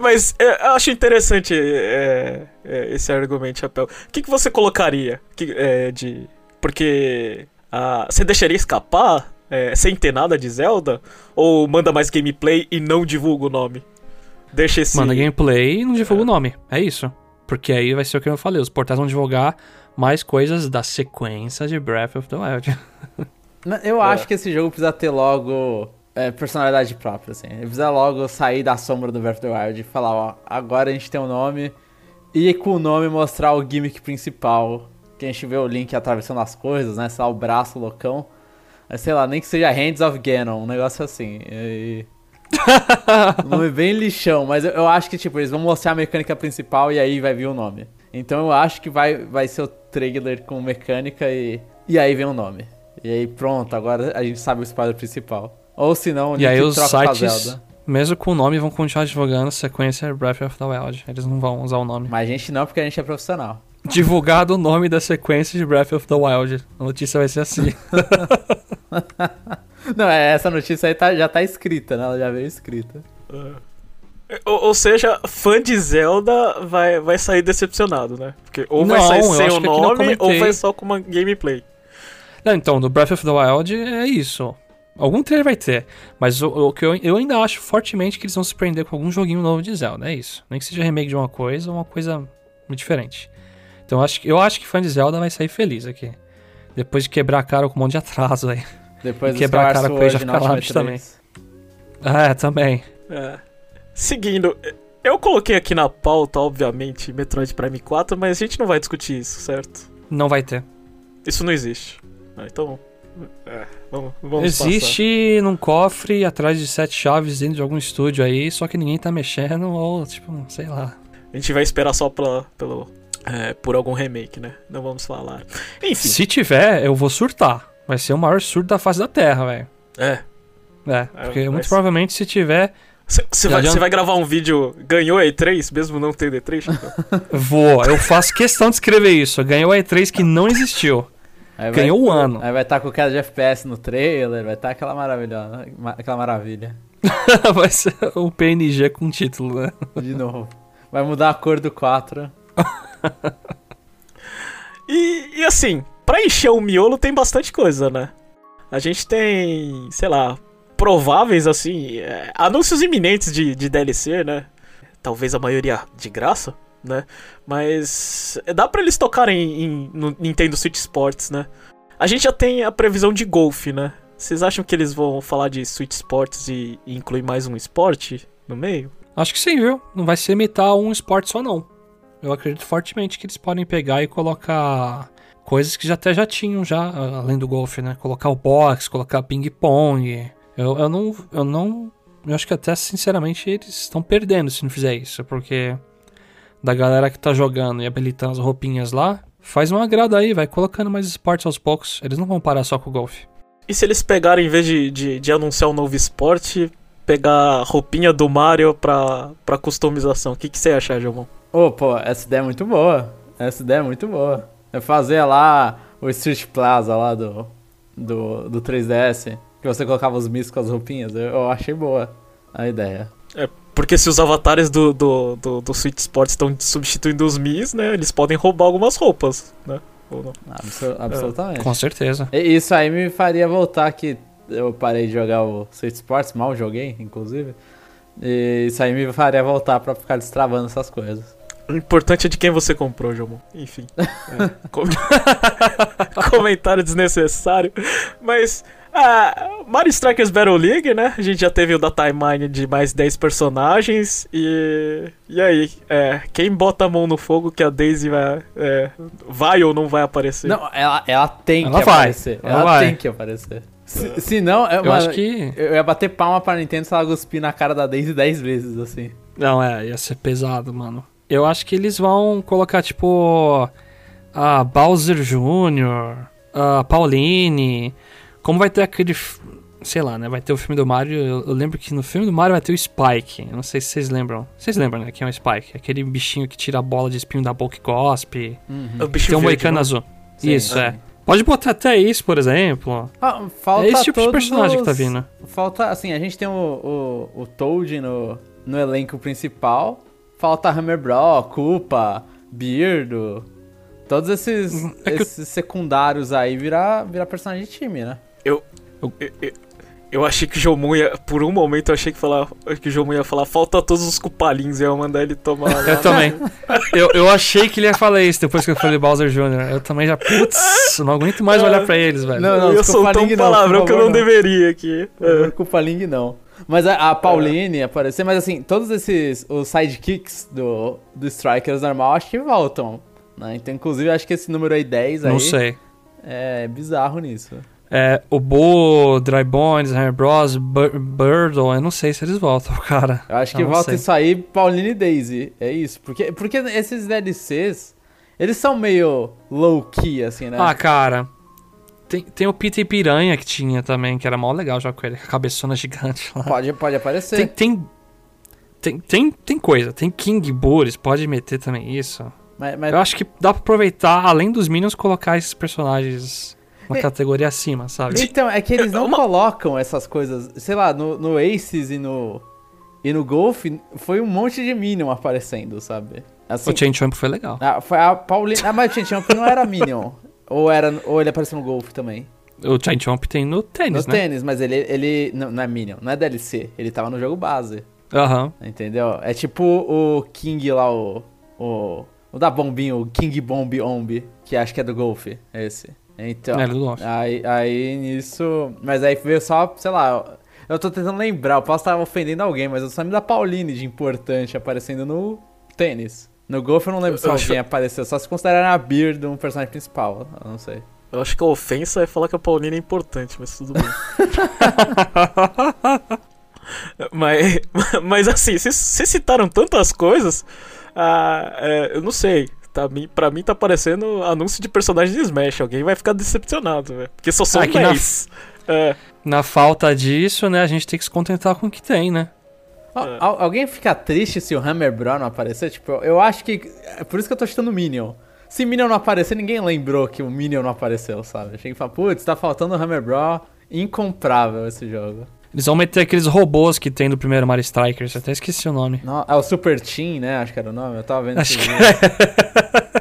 Mas é, eu acho interessante é, é, esse argumento, Chapéu. O que, que você colocaria que, é, de. Porque ah, você deixaria escapar é, sem ter nada de Zelda? Ou manda mais gameplay e não divulga o nome? Deixa esse. Manda gameplay e não divulga é. o nome. É isso. Porque aí vai ser o que eu falei: os portais vão divulgar mais coisas da sequência de Breath of the Wild. Eu é. acho que esse jogo precisa ter logo é, personalidade própria, assim. Ele precisa logo sair da sombra do Breath of the Wild e falar, ó, agora a gente tem um nome. E com o nome mostrar o gimmick principal. Que a gente vê o Link atravessando as coisas, né? Sei lá, o braço loucão. Mas, sei lá, nem que seja Hands of Ganon, um negócio assim. E... um nome bem lixão, mas eu, eu, acho que, tipo, eles vão mostrar a mecânica principal e aí vai vir o nome. Então eu acho que vai, vai ser o trailer com mecânica e, e aí vem o nome. E aí pronto, agora a gente sabe o spoiler principal. Ou se não, E aí os sites, mesmo com o nome, vão continuar divulgando a sequência Breath of the Wild. Eles não vão usar o nome. Mas a gente não, porque a gente é profissional. Divulgado o nome da sequência de Breath of the Wild. A notícia vai ser assim. não, é, essa notícia aí tá, já tá escrita, né? Ela já veio escrita. É. Ou, ou, seja, fã de Zelda vai, vai sair decepcionado, né? Porque ou não, vai sair sem o nome, ou vai só com uma gameplay. Não, então, do Breath of the Wild é isso. Algum trailer vai ter, mas o, o que eu, eu, ainda acho fortemente que eles vão se prender com algum joguinho novo de Zelda, é isso. Nem que seja remake de uma coisa ou uma coisa muito diferente. Então eu acho, eu acho que fã de Zelda vai sair feliz aqui. Depois de quebrar a cara com um monte de atraso aí. Depois de quebrar a cara com ficar lá também. É, também. É. Seguindo, eu coloquei aqui na pauta, obviamente, Metroid Prime 4, mas a gente não vai discutir isso, certo? Não vai ter. Isso não existe. Ah, então é, vamos, vamos Existe passar. num cofre atrás de sete chaves dentro de algum estúdio aí, só que ninguém tá mexendo, ou tipo, sei lá. A gente vai esperar só pela, pelo, é, por algum remake, né? Não vamos falar. Enfim. Se tiver, eu vou surtar. Vai ser o maior surto da face da Terra, velho. É. É, porque é, muito ser... provavelmente se tiver. Você vai, vai, gravar um vídeo, ganhou a E3, mesmo não tendo E3? Vou, eu faço questão de escrever isso. Ganhou a E3 que não existiu. Aí Ganhou um ano. Aí vai estar tá com cara de FPS no trailer, vai estar tá aquela maravilha. Aquela maravilha. vai ser o PNG com título, né? De novo. Vai mudar a cor do 4. e, e assim, pra encher o miolo tem bastante coisa, né? A gente tem, sei lá, prováveis, assim, é, anúncios iminentes de, de DLC, né? Talvez a maioria de graça né? Mas dá para eles tocarem em, no Nintendo Switch Sports, né? A gente já tem a previsão de golfe, né? Vocês acham que eles vão falar de Switch Sports e, e incluir mais um esporte no meio? Acho que sim, viu? Não vai ser imitar um esporte só, não. Eu acredito fortemente que eles podem pegar e colocar coisas que já até já tinham já, além do golfe, né? Colocar o box, colocar ping-pong. Eu, eu não. Eu não. Eu acho que até, sinceramente, eles estão perdendo se não fizer isso, porque da galera que tá jogando e habilitando as roupinhas lá, faz um agrado aí, vai colocando mais esportes aos poucos. Eles não vão parar só com o golfe. E se eles pegarem, em vez de, de, de anunciar um novo esporte, pegar roupinha do Mario pra, pra customização? O que, que você acha, João? Ô, oh, pô, essa ideia é muito boa. Essa ideia é muito boa. É fazer lá o Street Plaza lá do, do, do 3DS, que você colocava os mis com as roupinhas. Eu, eu achei boa a ideia. É, porque se os avatares do, do, do, do Switch Sports estão substituindo os Miis, né? Eles podem roubar algumas roupas, né? Absol absolutamente. É. Com certeza. E isso aí me faria voltar que eu parei de jogar o Switch Sports, mal joguei, inclusive. E isso aí me faria voltar para ficar destravando essas coisas. O importante é de quem você comprou, João. Enfim. É. Comentário desnecessário. Mas ah, Mario Strikers Battle League, né? A gente já teve o da timeline de mais 10 personagens. E. E aí? É, quem bota a mão no fogo que a Daisy vai. É, vai ou não vai aparecer? Não, ela, ela tem ela que vai. aparecer. Ela, ela tem que aparecer. Se, se não, eu, acho que. Eu ia bater palma pra Nintendo se ela cuspir na cara da Daisy 10 vezes, assim. Não, é, ia ser pesado, mano. Eu acho que eles vão colocar, tipo. A Bowser Jr., a Pauline. Como vai ter aquele. Sei lá, né? Vai ter o filme do Mario. Eu, eu, lembro que no filme do Mario vai ter o Spike. Eu não sei se vocês lembram. Vocês lembram, né? Quem é o Spike? Aquele bichinho que tira a bola de espinho da boca e cospe. Uhum. É o bicho tem um moicano azul. Sim, isso, é. Pode botar até isso, por exemplo. Ah, falta é esse tipo de personagem os... que tá vindo. Falta, assim, a gente tem o, o, o Toad no, no elenco principal. Falta Hammer Bro, Koopa, Beardo. Todos esses, é esses secundários aí virar, virar personagem de time, né? Eu, Eu, eu, eu achei que o Jomon ia. Por um momento eu achei que, falar, que o Jomon ia falar falta todos os cupalinhos e eu ia mandar ele tomar lá. Eu também. eu, eu achei que ele ia falar isso depois que eu falei Bowser Jr. Eu também já. Putz, não aguento mais olhar pra eles, velho. Não, não, eu soltei um palavrão que eu não, não. deveria aqui. É. Cupaling não. Mas a, a Pauline é. aparecer, mas assim, todos esses os sidekicks do, do Strikers normal acho que voltam. Né? Então, inclusive, acho que esse número aí 10 aí. Não sei. É bizarro nisso. É, o Bo, Dry Bones, Hammer Bros, Birdle, eu não sei se eles voltam, cara. Eu acho que eu volta isso aí, Pauline e Daisy. É isso. Porque, porque esses DLCs, eles são meio low-key, assim, né? Ah, cara. Tem, tem o Peter Piranha que tinha também, que era mó legal já com ele, com a cabeçona gigante lá. Pode, pode aparecer. Tem, tem, tem, tem, tem coisa. Tem King Bulls, pode meter também isso. Mas, mas... Eu acho que dá pra aproveitar, além dos Minions, colocar esses personagens uma é. categoria acima, sabe? Então, é que eles não uma... colocam essas coisas. Sei lá, no, no Aces e no. E no Golf foi um monte de Minion aparecendo, sabe? Assim, o Chain Chomp foi legal. Ah, foi a Paulina. Ah, mas o Chain Chomp não era Minion. ou, era, ou ele apareceu no Golf também. O Chain Chomp tem no tênis, no né? No tênis, mas ele, ele não, não, é Minion, não é DLC. Ele tava no jogo base. Aham. Uhum. Entendeu? É tipo o King lá, o. O, o da bombinho, o King Bomb Omb, que acho que é do Golf. É esse. Então. É, do aí, aí nisso. Mas aí veio só, sei lá. Eu tô tentando lembrar, eu posso estar ofendendo alguém, mas eu só me da Pauline de importante aparecendo no tênis. No golfe eu não lembro eu, se alguém acho... apareceu, só se considerar a Beard um personagem principal, eu não sei. Eu acho que a ofensa é falar que a Pauline é importante, mas tudo bem. mas, mas assim, vocês citaram tantas coisas, ah, é, eu não sei. Tá, pra mim tá parecendo anúncio de personagem de Smash. Alguém vai ficar decepcionado, velho. Porque só são ah, 10. Na, é. na falta disso, né, a gente tem que se contentar com o que tem, né? É. Alguém fica triste se o Hammer Bro não aparecer? Tipo, eu acho que. É por isso que eu tô chutando Minion. Se Minion não aparecer, ninguém lembrou que o Minion não apareceu, sabe? Achei que fala, putz, tá faltando o Hammer Bro. Incomprável esse jogo. Eles vão meter aqueles robôs que tem do primeiro Mario Strikers, até esqueci o nome. Não, é o Super Team, né? Acho que era o nome. Eu tava vendo Acho que...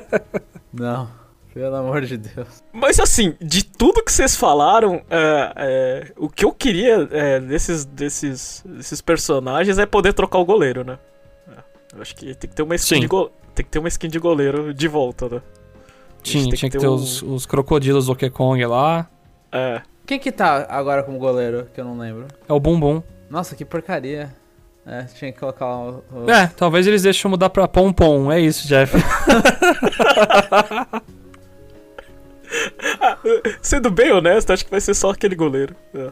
Não, pelo amor de Deus. Mas assim, de tudo que vocês falaram, é, é, o que eu queria é, desses, desses, desses personagens é poder trocar o goleiro, né? É, eu acho que tem que ter uma skin, de, go... tem que ter uma skin de goleiro de volta, né? Tinha, tinha que ter, ter um... os, os crocodilos do Kong lá. É. Quem que tá agora como goleiro, que eu não lembro? É o Bumbum. Nossa, que porcaria. É, tinha que colocar o... É, talvez eles deixem mudar pra Pompom. É isso, Jeff. Sendo bem honesto, acho que vai ser só aquele goleiro. É,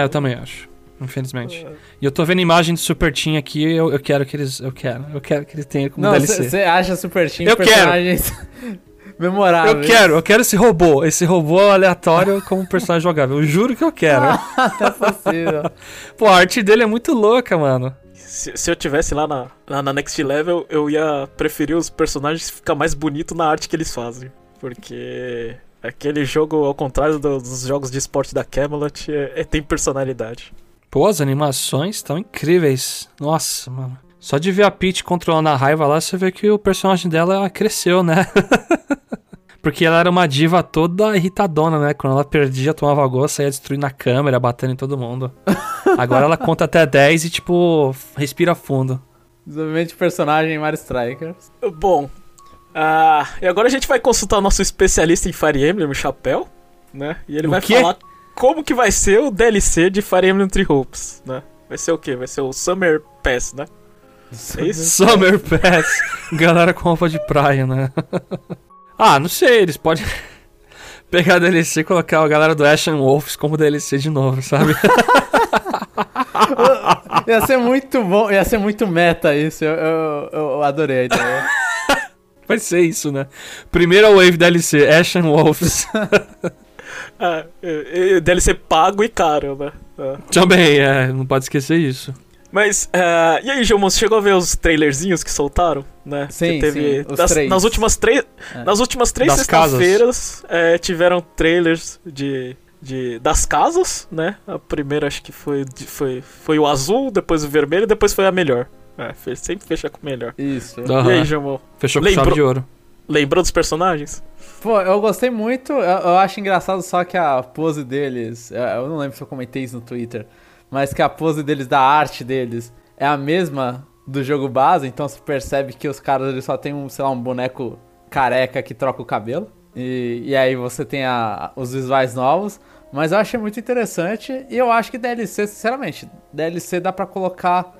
é eu também acho. Infelizmente. É. E eu tô vendo imagem de Super Team aqui, eu, eu quero que eles. Eu quero. Eu quero que eles tenham como Não, DLC. Você acha Super Team eu personagens. Quero. Memorável. Eu quero, eu quero esse robô, esse robô aleatório como personagem jogável. Eu juro que eu quero. Ah, é possível. Pô, a arte dele é muito louca, mano. Se, se eu tivesse lá na, lá na Next Level, eu ia preferir os personagens ficar mais bonito na arte que eles fazem. Porque aquele jogo, ao contrário dos jogos de esporte da Camelot, é, é, tem personalidade. Pô, as animações estão incríveis. Nossa, mano. Só de ver a Peach controlando a raiva lá, você vê que o personagem dela cresceu, né? Porque ela era uma diva toda irritadona, né? Quando ela perdia, tomava gol, saía destruindo a câmera, batendo em todo mundo. Agora ela conta até 10 e, tipo, respira fundo. Desenvolvimento de personagem em Mario Strikers. Bom, uh, e agora a gente vai consultar o nosso especialista em Fire Emblem, o Chapéu, né? E ele o vai quê? falar como que vai ser o DLC de Fire Emblem Three Hopes, né? Vai ser o quê? Vai ser o Summer Pass, né? É isso? Summer Pass. Galera com roupa de praia, né? ah, não sei, eles podem pegar a DLC e colocar a galera do Ashen Wolves como DLC de novo, sabe? ia ser muito bom, ia ser muito meta isso, eu, eu, eu adorei a ideia. Vai ser isso, né? Primeira Wave DLC, Ashen Wolves. ah, DLC pago e caro, né? Ah. Também, é, não pode esquecer isso. Mas, uh, e aí, Gilmon, você chegou a ver os trailerzinhos que soltaram, né? Sim, que teve sim, das, nas últimas três, é. nas últimas três sextas-feiras é, tiveram trailers de, de das casas, né? A primeira acho que foi foi foi o azul, depois o vermelho, depois foi a melhor. É, sempre fecha com o melhor. Isso. Uhum. E aí, Gilmon? Fechou com Lembrou... chave de ouro. Lembrou dos personagens? Pô, eu gostei muito. Eu, eu, acho engraçado só que a pose deles. Eu não lembro se eu comentei isso no Twitter. Mas que a pose deles, da arte deles, é a mesma do jogo base. Então você percebe que os caras eles só tem um, sei lá, um boneco careca que troca o cabelo. E, e aí você tem a, os visuais novos. Mas eu achei muito interessante. E eu acho que DLC, sinceramente, DLC dá pra colocar.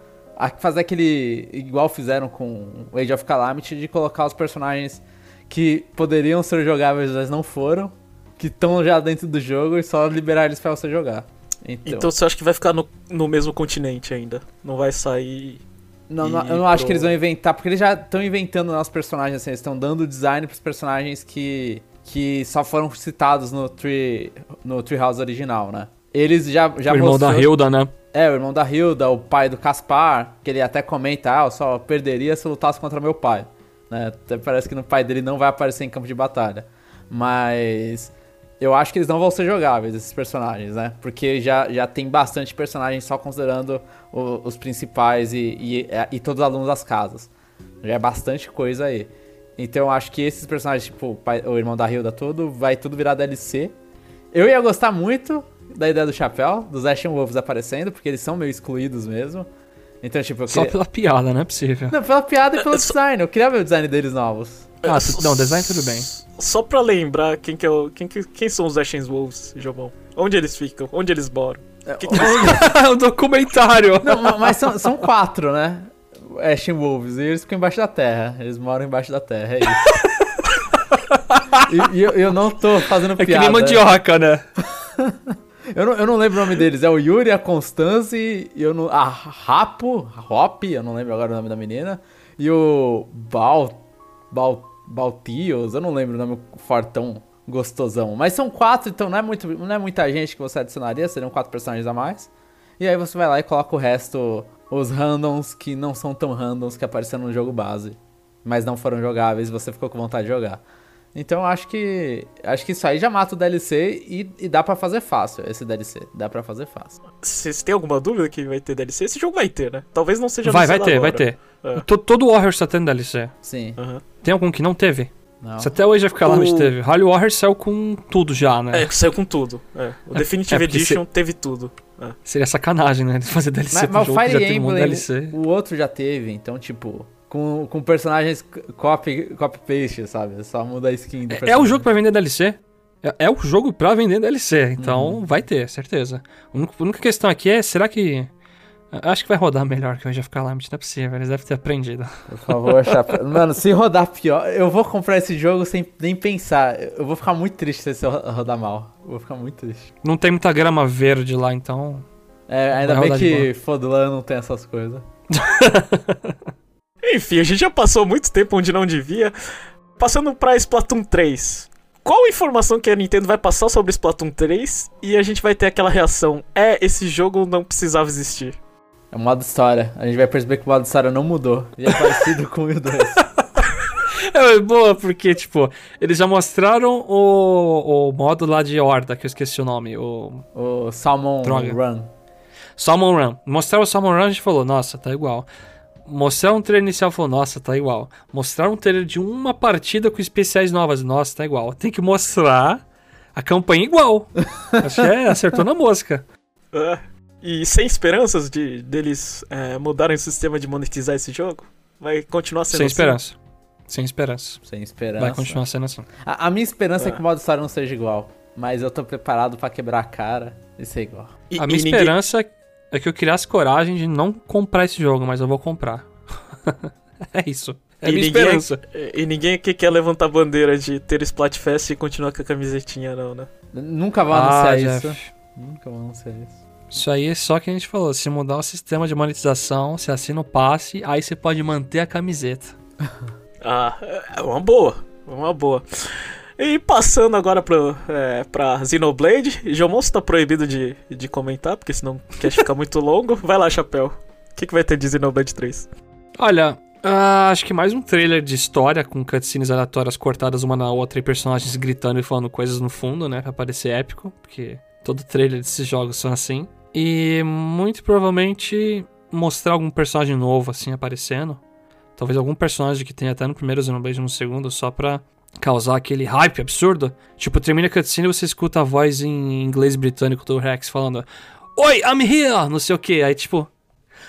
Fazer aquele. Igual fizeram com Age of Calamity, de colocar os personagens que poderiam ser jogáveis, mas não foram. Que estão já dentro do jogo e só liberar eles pra você jogar. Então, então você acha que vai ficar no, no mesmo continente ainda? Não vai sair. Não, não eu não pro... acho que eles vão inventar, porque eles já estão inventando nossos personagens, assim, eles estão dando design pros personagens que que só foram citados no Tree, no Treehouse original, né? Eles já, já O irmão mostrou... da Hilda, né? É, o irmão da Hilda, o pai do Caspar, que ele até comenta, ah, eu só perderia se lutasse contra meu pai. Né? Até parece que no pai dele não vai aparecer em campo de batalha. Mas eu acho que eles não vão ser jogáveis, esses personagens, né? Porque já, já tem bastante personagens só considerando o, os principais e, e, e todos os alunos das casas. Já é bastante coisa aí. Então eu acho que esses personagens, tipo o, irmão da Hilda todo, vai tudo virar DLC. Eu ia gostar muito da ideia do chapéu, dos Ashen Wolves aparecendo, porque eles são meio excluídos mesmo. Então, tipo, Só pela piada, não é possível. Não, pela piada e pelo design. Eu queria ver o design deles novos. Ah, tu... não, design tudo bem. Só pra lembrar quem, que é o... quem, que... quem são os Ashen Wolves, Jobão? Onde eles ficam? Onde eles moram? É, que que o documentário! Não, mas são, são quatro, né? Ashen Wolves. E eles ficam embaixo da terra. Eles moram embaixo da terra, é isso. e, e eu, eu, não tô fazendo piada. É que nem mandioca, né? eu, não, eu não lembro o nome deles. É o Yuri, a Constance, eu não, a Rapo, a Hop, eu não lembro agora o nome da menina. E o Bal, Bal, Baltios, eu não lembro o nome fortão gostosão. Mas são quatro, então não é, muito, não é muita gente que você adicionaria, seriam quatro personagens a mais. E aí você vai lá e coloca o resto os randoms que não são tão randoms que apareceram no jogo base, mas não foram jogáveis e você ficou com vontade de jogar. Então acho que acho que isso aí já mata o DLC e, e dá para fazer fácil esse DLC. Dá para fazer fácil. Vocês têm alguma dúvida que vai ter DLC? Esse jogo vai ter, né? Talvez não seja Vai, vai ter, agora. vai ter. É. Todo Warriors tá tendo DLC. Sim. Uhum. Tem algum que não teve? Não. Se até hoje ficar lá, o... teve. Holy Warriors saiu com tudo já, né? É, saiu com tudo. É. O é, Definitive é Edition se... teve tudo. É. Seria sacanagem, né? Fazer DLC mas, pro mas jogo Fire já Emblem, um DLC. O outro já teve, então, tipo... Com, com personagens copy, copy paste, sabe? Só muda a skin do É, é o jogo pra vender DLC. É, é, o jogo pra vender DLC. Então, uhum. vai ter, certeza. A única, a única questão aqui é, será que Acho que vai rodar melhor que o Age of Calamity, não é possível, eles devem ter aprendido. Por favor, chapa. Mano, se rodar pior, eu vou comprar esse jogo sem nem pensar. Eu vou ficar muito triste se rodar mal. Eu vou ficar muito triste. Não tem muita grama verde lá, então. É, ainda bem que Fodlan não tem essas coisas. Enfim, a gente já passou muito tempo onde não devia. Passando pra Splatoon 3. Qual informação que a Nintendo vai passar sobre Splatoon 3 e a gente vai ter aquela reação? É, esse jogo não precisava existir. É o modo história. A gente vai perceber que o modo história não mudou. E é parecido com o 2. É boa, porque, tipo, eles já mostraram o, o modo lá de Horda, que eu esqueci o nome. O, o Salmon Droga. Run. Salmon Run. Mostraram o Salmon Run, a gente falou, nossa, tá igual. Mostrar um trailer inicial, falou, nossa, tá igual. Mostrar um trailer de uma partida com especiais novas, nossa, tá igual. Tem que mostrar a campanha igual. Acho que é, acertou na mosca. E sem esperanças de deles é, mudarem o sistema de monetizar esse jogo? Vai continuar sendo sem assim? esperança. Sem esperança. Sem esperança. Vai continuar sendo assim. A, a minha esperança é. é que o modo história não seja igual. Mas eu tô preparado para quebrar a cara e ser igual. E, a minha esperança ninguém... é que eu criasse coragem de não comprar esse jogo, mas eu vou comprar. é isso. É a minha ninguém, esperança. E ninguém aqui quer levantar a bandeira de ter Splatfest e continuar com a camisetinha, não, né? Nunca vão ah, anunciar Jeff. isso. Nunca vão anunciar isso. Isso aí é só que a gente falou. Se mudar o sistema de monetização, você assina o passe, aí você pode manter a camiseta. ah, é uma boa. Uma boa. E passando agora pro, é, pra Xenoblade, Jomon está proibido de, de comentar, porque senão quer ficar muito longo. Vai lá, Chapéu. O que, que vai ter de Xenoblade 3? Olha, uh, acho que mais um trailer de história com cutscenes aleatórias cortadas uma na outra e personagens gritando e falando coisas no fundo, né? Pra parecer épico, porque todo trailer desses jogos são assim. E muito provavelmente mostrar algum personagem novo assim aparecendo. talvez algum personagem que tem até no primeiro Xenoblade e no segundo, só pra causar aquele hype absurdo. Tipo, termina a cutscene e você escuta a voz em inglês britânico do Rex falando Oi, I'm here! Não sei o que. Aí, tipo,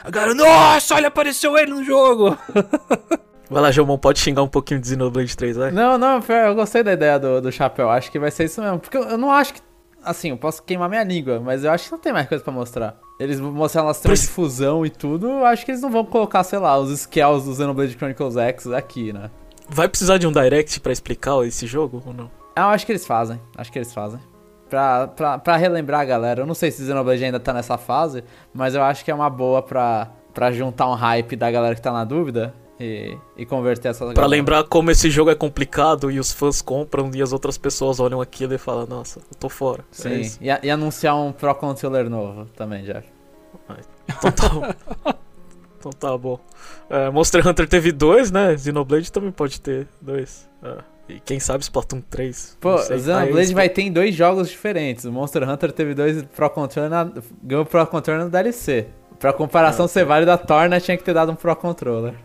agora, nossa, olha, apareceu ele no jogo! Vai lá, Jomon, pode xingar um pouquinho de Xenoblade 3, vai? Não, não, eu gostei da ideia do, do chapéu. Acho que vai ser isso mesmo. Porque eu, eu não acho que. Assim, eu posso queimar minha língua, mas eu acho que não tem mais coisa pra mostrar. Eles mostraram as de fusão e tudo, eu acho que eles não vão colocar, sei lá, os skills do Xenoblade Chronicles X aqui, né? Vai precisar de um direct para explicar esse jogo ou não? Eu acho que eles fazem, acho que eles fazem. Pra, pra, pra relembrar a galera, eu não sei se Xenoblade ainda tá nessa fase, mas eu acho que é uma boa pra, pra juntar um hype da galera que tá na dúvida e, e converter essa Pra lembrar como esse jogo é complicado e os fãs compram e as outras pessoas olham aquilo e falam, nossa, eu tô fora. É Sim, é e, e, anunciar um Pro Controller novo também, Jeff. Então tá, então tá bom. É, Monster Hunter teve dois, né? Xenoblade também pode ter dois. É. E quem sabe Splatoon 3. Pô, Xenoblade vai ter em dois jogos diferentes. O Monster Hunter teve dois Pro Controller, na, ganhou Pro Controller no DLC. Pra comparação ah, ser válida, a Torna tinha que ter dado um Pro Controller.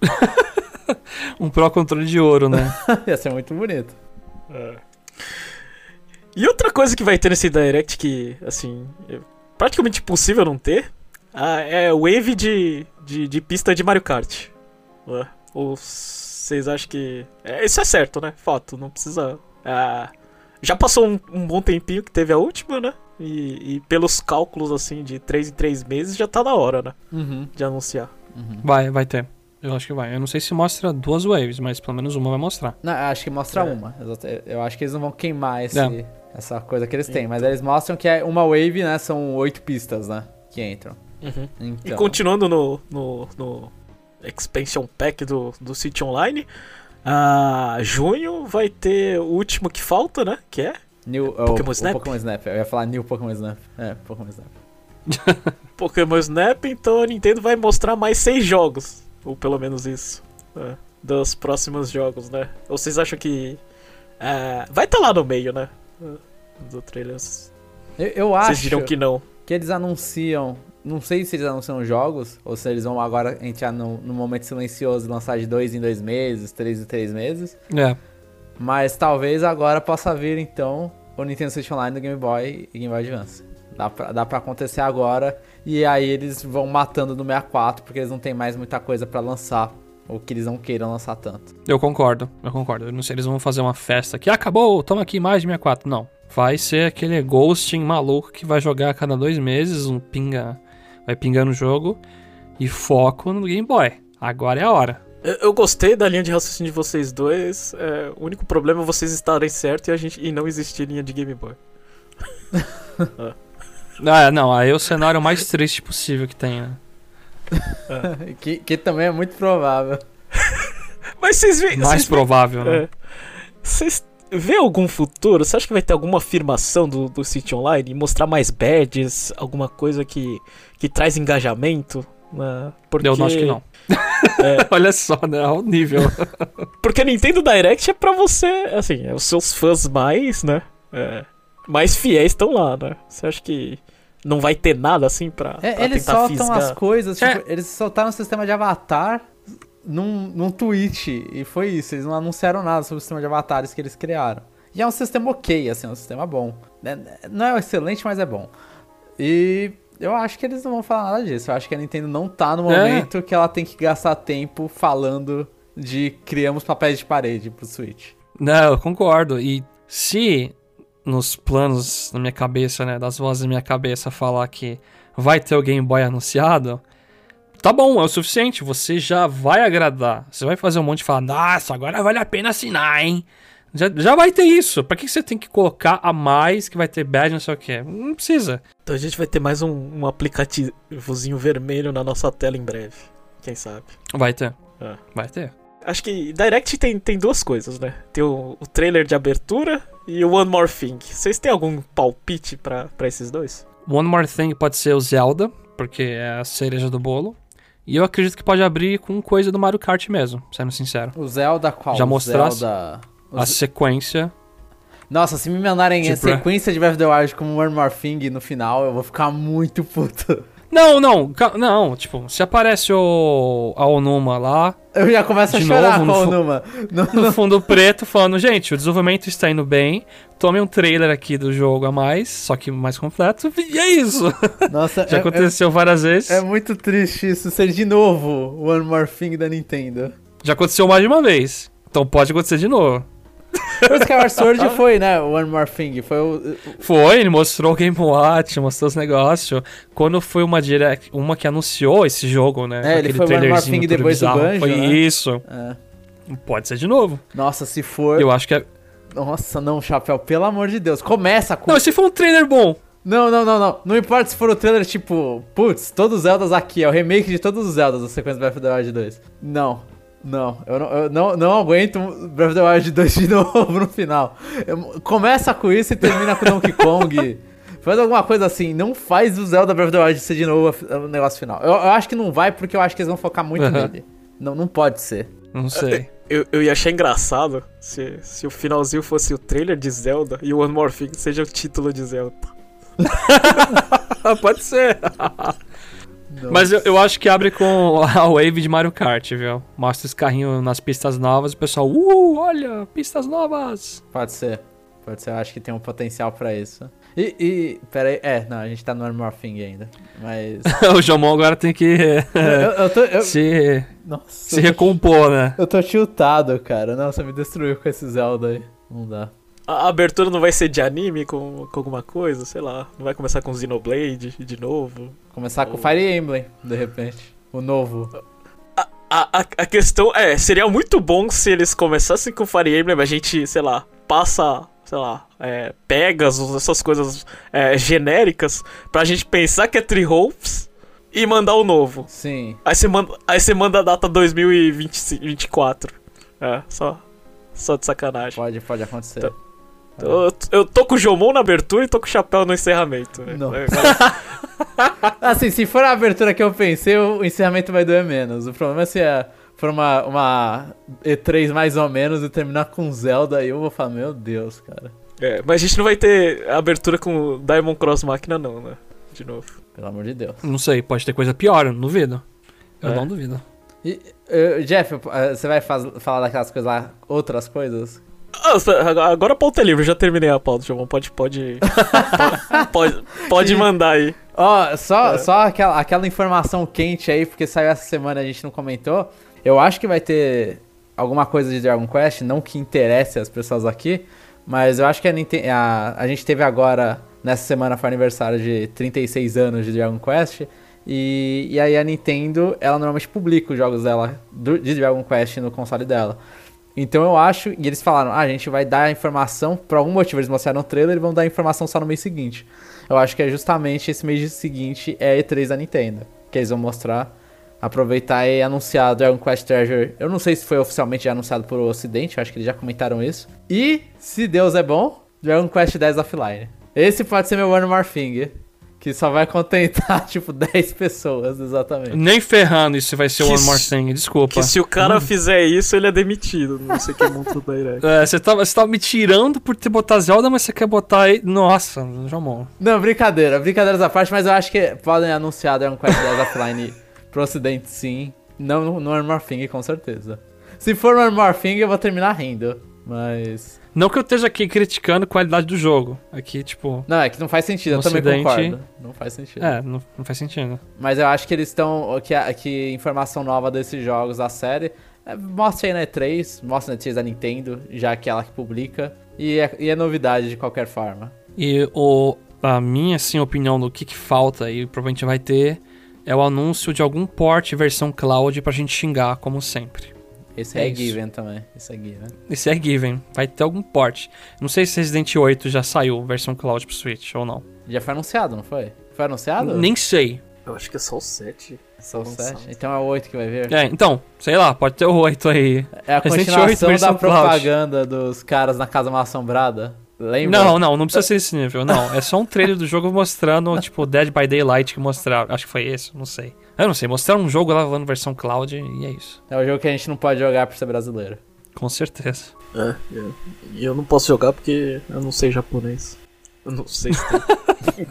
um Pro Controle de ouro, né? Ia ser muito bonito. É. E outra coisa que vai ter nesse Direct que, assim, é praticamente impossível não ter, ah, é Wave de, de, de, pista de Mario Kart. É. Ou vocês acham que... É, isso é certo, né? Fato, não precisa... Ah, já passou um, um, bom tempinho que teve a última, né? E, e, pelos cálculos, assim, de 3 em 3 meses, já tá na hora, né? Uhum. De anunciar. Uhum. Vai, vai ter. Eu acho que vai. Eu não sei se mostra duas waves, mas pelo menos uma vai mostrar. Não, acho que mostra é. uma. Eu acho que eles não vão queimar esse, é. essa coisa que eles têm. Mas eles mostram que é uma wave, né? São oito pistas, né? Que entram. Uhum. Então. E continuando no, no, no, Expansion Pack do, do City Online, a junho vai ter o último que falta, né? Que é? New, Pokémon o, Snap? O Pokémon Snap. Eu ia falar New Pokémon Snap. É, Pokémon Snap. Pokémon Snap, então a Nintendo vai mostrar mais seis jogos. Ou pelo menos isso. Né, dos próximos jogos, né? Ou vocês acham que. É, vai estar tá lá no meio, né? Do trailer. Eu, eu acho. Vocês dirão que não. Que eles anunciam. Não sei se eles anunciam jogos, ou se eles vão agora entrar no, no momento silencioso e lançar de dois em dois meses, três em três meses. É. Mas talvez agora possa vir então o Nintendo Switch Online do Game Boy e Game Boy Advance. Dá pra, dá pra acontecer agora e aí eles vão matando no 64 porque eles não tem mais muita coisa para lançar. Ou que eles não queiram lançar tanto. Eu concordo, eu concordo. Eu não sei, eles vão fazer uma festa que acabou, toma aqui mais de 64. Não. Vai ser aquele ghosting maluco que vai jogar a cada dois meses, um pinga. Vai pingando o jogo e foco no Game Boy. Agora é a hora. Eu, eu gostei da linha de raciocínio de vocês dois. É, o único problema é vocês estarem certos e, a gente, e não existir linha de Game Boy. ah. Não, aí é o cenário mais triste possível que tem, né? É. que, que também é muito provável. Mas vocês veem. Mais provável, né? É. Vocês vê algum futuro? Você acha que vai ter alguma afirmação do, do City Online? Mostrar mais badges? Alguma coisa que, que traz engajamento? Né? Porque... Eu não acho que não. É... Olha só, né? Ao nível. Porque a Nintendo Direct é pra você, assim, é os seus fãs mais, né? É, mais fiéis estão lá, né? Você acha que não vai ter nada assim pra, é, pra eles soltam fisgar? as coisas, é. tipo, eles soltaram o sistema de avatar num, num tweet e foi isso, eles não anunciaram nada sobre o sistema de avatares que eles criaram. E é um sistema ok, assim, é um sistema bom. É, não é excelente, mas é bom. E eu acho que eles não vão falar nada disso. Eu acho que a Nintendo não tá no é. momento é. que ela tem que gastar tempo falando de criamos papéis de parede pro Switch. Não, eu concordo. E se nos planos na minha cabeça, né, das vozes da minha cabeça falar que vai ter o Game Boy anunciado, tá bom, é o suficiente, você já vai agradar. Você vai fazer um monte de falar, nossa, agora vale a pena assinar, hein? Já, já vai ter isso. Pra que você tem que colocar a mais que vai ter badge, não sei o que? Não precisa. Então a gente vai ter mais um, um aplicativozinho vermelho na nossa tela em breve. Quem sabe? Vai ter. É. Vai ter. Acho que Direct tem, tem duas coisas, né? Tem o, o trailer de abertura e o One More Thing. Vocês têm algum palpite para esses dois? One More Thing pode ser o Zelda, porque é a cereja do bolo. E eu acredito que pode abrir com coisa do Mario Kart mesmo, sendo sincero. O Zelda qual? Já mostrasse Zelda... a sequência. Nossa, se me mandarem tipo, a sequência de Breath of the Wild como One More Thing no final, eu vou ficar muito puto. Não, não, não, tipo, se aparece o a Onuma lá. Eu já começo a chorar novo, com a Onuma. No, no fundo preto, falando, gente, o desenvolvimento está indo bem. Tome um trailer aqui do jogo a mais, só que mais completo. E é isso. Nossa, já é, aconteceu é, várias vezes. É muito triste isso ser de novo One More Thing da Nintendo. Já aconteceu mais de uma vez. Então pode acontecer de novo. O Skyward Sword foi, né? One More Thing. Foi o. Foi, ele mostrou o Game Watch, mostrou os negócios. Quando foi uma direct, uma que anunciou esse jogo, né? É, ele foi One More Thing depois bizarro. do Banjo, Foi né? isso. É. Pode ser de novo. Nossa, se for. Eu acho que é. Nossa, não, Chapéu, pelo amor de Deus. Começa com. Não, se for um trailer bom. Não, não, não, não. Não importa se for o trailer tipo, putz, todos os Zeldas aqui, é o remake de todos os Zeldas da sequência Breath of the Wild 2. Não. Não, eu não, eu não, não aguento Breath of the Wild 2 de novo no final. Eu, começa com isso e termina com Donkey Kong. Faz alguma coisa assim, não faz o Zelda Breath of the Wild ser de novo o negócio final. Eu, eu, acho que não vai porque eu acho que eles vão focar muito uhum. nele. Não, não pode ser. Não sei. Eu, eu ia achar engraçado se, se o finalzinho fosse o trailer de Zelda e o One More Thing seja o título de Zelda. pode ser. Mas eu, eu, acho que abre com a wave de Mario Kart, viu? Mostra os carrinhos nas pistas novas e o pessoal, uh, olha, pistas novas. Pode ser. Pode ser, eu acho que tem um potencial para isso. E, e, pera aí, é, não, a gente tá no Armor Thing ainda, mas... o Jomon agora tem que eu, eu tô, eu... se, Nossa, se recompor, né? Eu tô tiltado, cara, nossa, me destruiu com esse Zelda aí, não dá. A abertura não vai ser de anime com, com alguma coisa, sei lá. Não vai começar com Xenoblade de novo. Começar Ou... com Fire Emblem, de repente. O novo. A, a, a questão é, seria muito bom se eles começassem com Fire Emblem, a gente, sei lá, passa, sei lá, é, Pegasus, essas coisas é, genéricas, pra gente pensar que é Tree Hopes e mandar o novo. Sim. Aí você manda, aí você manda a data 2024. É, só, só de sacanagem. Pode, pode acontecer. Então, eu, eu tô com o Jomon na abertura e tô com o chapéu no encerramento. Né? Não. É, assim, se for a abertura que eu pensei, o encerramento vai doer menos. O problema é se é, for uma, uma E3 mais ou menos e terminar com Zelda, aí eu vou falar, meu Deus, cara. É, mas a gente não vai ter abertura com Diamond Cross Máquina, não, né? De novo. Pelo amor de Deus. Não sei, pode ter coisa pior, eu não duvido. Eu é. não duvido. E, uh, Jeff, você vai faz, falar daquelas coisas lá, outras coisas? Ah, agora a pauta é livre, já terminei a pauta, João. Pode, pode, pode, pode mandar aí. Ó, oh, só, é. só aquela, aquela informação quente aí, porque saiu essa semana a gente não comentou. Eu acho que vai ter alguma coisa de Dragon Quest, não que interesse as pessoas aqui, mas eu acho que a, a, a gente teve agora, nessa semana, foi aniversário de 36 anos de Dragon Quest. E, e aí a Nintendo, ela normalmente publica os jogos dela de Dragon Quest no console dela. Então eu acho, e eles falaram, ah, a gente vai dar a informação, por algum motivo eles mostraram no trailer e vão dar a informação só no mês seguinte. Eu acho que é justamente esse mês seguinte é a E3 da Nintendo, que eles vão mostrar, aproveitar e anunciar Dragon Quest Treasure. Eu não sei se foi oficialmente já anunciado por o Ocidente, acho que eles já comentaram isso. E, se Deus é bom, Dragon Quest 10 Offline. Esse pode ser meu One More Thing. Que só vai contentar, tipo, 10 pessoas, exatamente. Nem ferrando isso vai ser o One More Thing, desculpa. Que se o cara hum. fizer isso, ele é demitido. Não sei que monta da Direct. É, você tava, você tava me tirando por ter botado Zelda, mas você quer botar aí. Nossa, Jamon. Não, brincadeira. Brincadeiras à parte, mas eu acho que podem anunciar Dragon Quest 10 Offline pro ocidente, sim. Não no One More Thing, com certeza. Se for no One More Thing, eu vou terminar rindo. Mas. Não que eu esteja aqui criticando a qualidade do jogo. Aqui, tipo. Não, é que não faz sentido, eu também concordo. Não faz sentido. É, não, não faz sentido. Mas eu acho que eles estão. Que, que informação nova desses jogos da série. É, mostra aí na E3, mostra na E3 da Nintendo, já que é ela que publica. E é, e é novidade de qualquer forma. E o, a minha assim, opinião do que, que falta e provavelmente vai ter é o anúncio de algum port versão cloud pra gente xingar, como sempre. Esse é, é given também. Esse é given. Esse é given. Vai ter algum port. Não sei se Resident 8 já saiu, versão cloud pro Switch ou não. Já foi anunciado, não foi? Foi anunciado? Nem sei. Eu acho que é só o 7. Só o 7? Então é o 8 que vai vir? É, então, sei lá, pode ter o 8 aí. É a Resident continuação 8, da propaganda cloud. dos caras na Casa Mal Assombrada. Lembra? Não, não, não precisa ser esse nível, não. É só um trailer do jogo mostrando, tipo, Dead by Daylight que mostraram. Acho que foi esse, não sei. Eu não sei, mostraram um jogo lá falando versão cloud e é isso. É o jogo que a gente não pode jogar por ser brasileiro. Com certeza. É, é. e eu não posso jogar porque eu não sei japonês. Eu não sei se tem.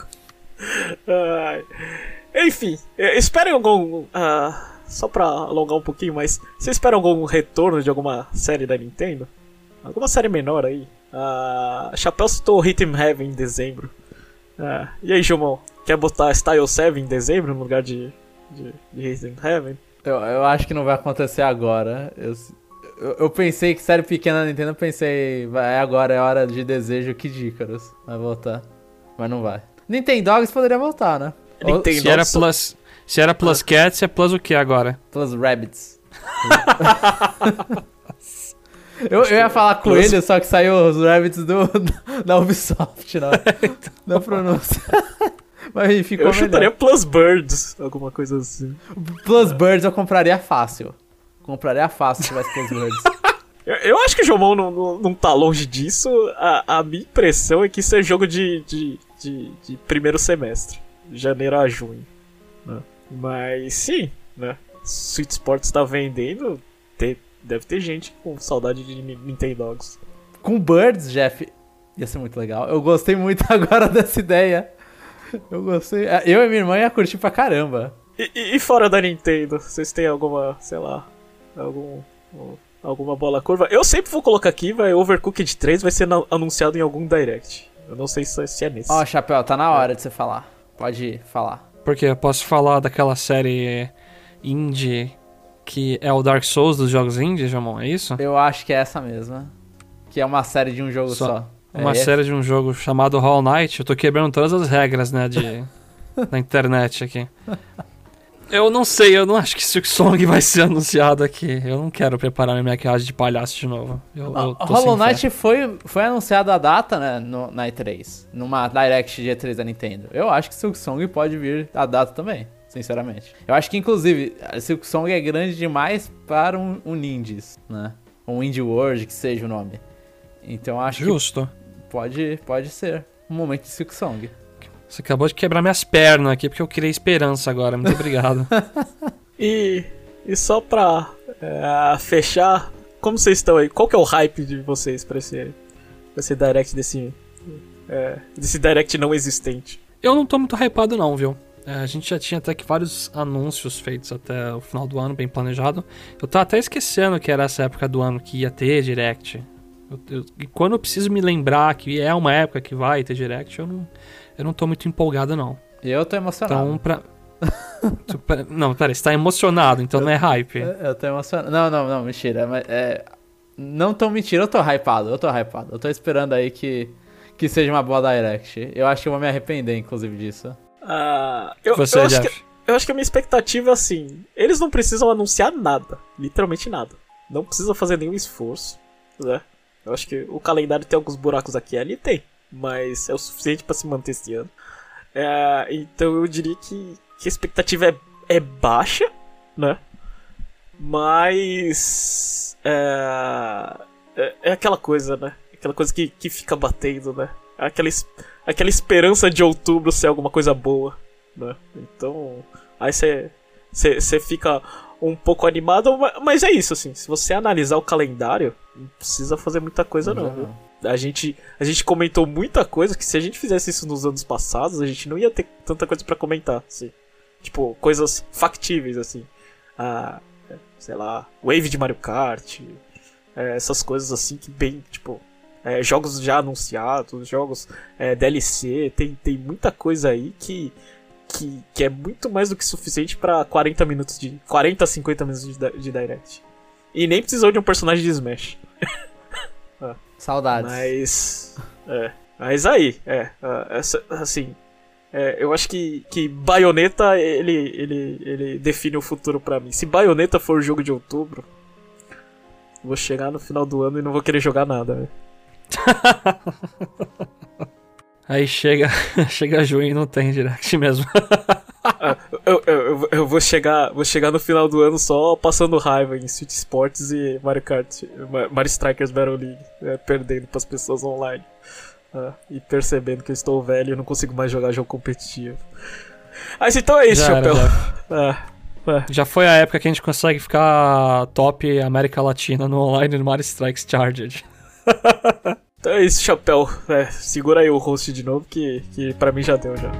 Enfim, esperem algum. Uh, só pra alongar um pouquinho, mas você espera algum retorno de alguma série da Nintendo? Alguma série menor aí? Uh, Chapéu citou Hit Heaven em dezembro. Uh, e aí, Jomon? Quer botar Style 7 em dezembro no lugar de, de, de Heaven? Eu, eu acho que não vai acontecer agora. Eu, eu, eu pensei que série pequena da Nintendo, eu pensei, vai, agora é hora de desejo que Dícaros vai voltar. Mas não vai. Nintendo Dogs poderia voltar, né? Nintendo se era plus, se era plus cats, é plus o que agora? Plus rabbits. eu, eu ia falar coelho, só que saiu os rabbits do, da Ubisoft na, na pronúncia. Mas ficou Eu chutaria Plus Birds, alguma coisa assim. Plus Birds eu compraria fácil. Compraria fácil se tivesse Plus Birds. eu, eu, acho que o Jomon não, não, não tá longe disso. A, a minha impressão é que isso é jogo de, de, de, de primeiro semestre. Janeiro a junho. Né? Mas sim, né? Sweet Sports tá vendendo. Tem, deve ter gente com saudade de Nintendo Dogs. Com Birds, Jeff, ia ser muito legal. Eu gostei muito agora dessa ideia. Eu gostei. É, eu e minha irmã ia curtir pra caramba. E, e, fora da Nintendo, vocês têm alguma, sei lá, algum, alguma bola curva? Eu sempre vou colocar aqui, vai, Overcooked 3 vai ser anunciado em algum Direct. Eu não sei se, é nesse. Ó, oh, Chapéu, tá na hora de você falar. Pode falar. Porque eu posso falar daquela série indie que é o Dark Souls dos jogos indie, Jamon, é isso? Eu acho que é essa mesma. Que é uma série de um jogo só. só. Uma é série de um jogo chamado Hollow Knight. Eu tô quebrando todas as regras, né, de, da internet aqui. Eu não sei, eu não acho que Silk Song vai ser anunciado aqui. Eu não quero preparar minha maquiagem de palhaço de novo. Eu, eu Hollow Knight foi, foi anunciado a data, né, no, na E3. Numa Direct de E3 da Nintendo. Eu acho que Silk Song pode vir a data também, sinceramente. Eu acho que, inclusive, Silk Song é grande demais para um, um Nindies, né? Um Indie World, que seja o nome. Então acho Justo. que Pode, pode ser. Um momento de Silk Song. Você acabou de quebrar minhas pernas aqui porque eu criei esperança agora. Muito obrigado. e, e só pra é, fechar, como vocês estão aí? Qual que é o hype de vocês pra esse, pra esse direct desse, é, desse direct não existente? Eu não tô muito hypado não, viu? É, a gente já tinha até que vários anúncios feitos até o final do ano, bem planejado. Eu tô até esquecendo que era essa época do ano que ia ter direct. Eu, eu, e quando eu preciso me lembrar que é uma época que vai ter direct, eu não, eu não tô muito empolgado, não. Eu tô emocionado. Então, pra. não, pera, você tá emocionado, então eu, não é hype. Eu, eu tô emocionado. Não, não, não, mentira. Mas, é, não tô mentindo, eu tô hypado, eu tô hypado. Eu tô esperando aí que, que seja uma boa direct. Eu acho que eu vou me arrepender, inclusive, disso. Uh, eu, Você, eu, acho que, eu acho que a minha expectativa é assim: eles não precisam anunciar nada, literalmente nada. Não precisam fazer nenhum esforço, né? Eu acho que o calendário tem alguns buracos aqui ali, tem. Mas é o suficiente para se manter esse ano. É, então eu diria que, que a expectativa é, é baixa, né? Mas. É, é, é, aquela coisa, né? Aquela coisa que, que fica batendo, né? Aquela, aquela esperança de outubro ser alguma coisa boa, né? Então. Aí você fica um pouco animado, mas é isso, assim. Se você analisar o calendário, não precisa fazer muita coisa, não, viu? A gente, a gente comentou muita coisa que se a gente fizesse isso nos anos passados, a gente não ia ter tanta coisa para comentar, assim. Tipo, coisas factíveis, assim. Ah, sei lá, Wave de Mario Kart, é, essas coisas assim que bem, tipo, é, jogos já anunciados, jogos é, DLC, tem, tem muita coisa aí que que, que é muito mais do que suficiente para 40 minutos de. 40 a 50 minutos de, de Direct. E nem precisou de um personagem de Smash. ah. Saudades. Mas. É. Mas aí, é. Essa, assim. É, eu acho que, que Bayonetta ele, ele, ele define o futuro para mim. Se Bayonetta for o jogo de outubro, vou chegar no final do ano e não vou querer jogar nada. Né? Aí chega, chega junho e não tem direct mesmo. Ah, eu, eu, eu, vou chegar vou chegar no final do ano só passando raiva em Street Sports e Mario Kart, Mario Strikers Battle League, né, perdendo para as pessoas online. Uh, e percebendo que eu estou velho e não consigo mais jogar jogo competitivo. Mas então é isso, já Chapéu. já. Uh, já foi a época que a gente consegue ficar top América Latina no online no Mario Strikes Charged. Então é isso, Chapéu. É, segura aí o host de novo que, que pra mim já deu já.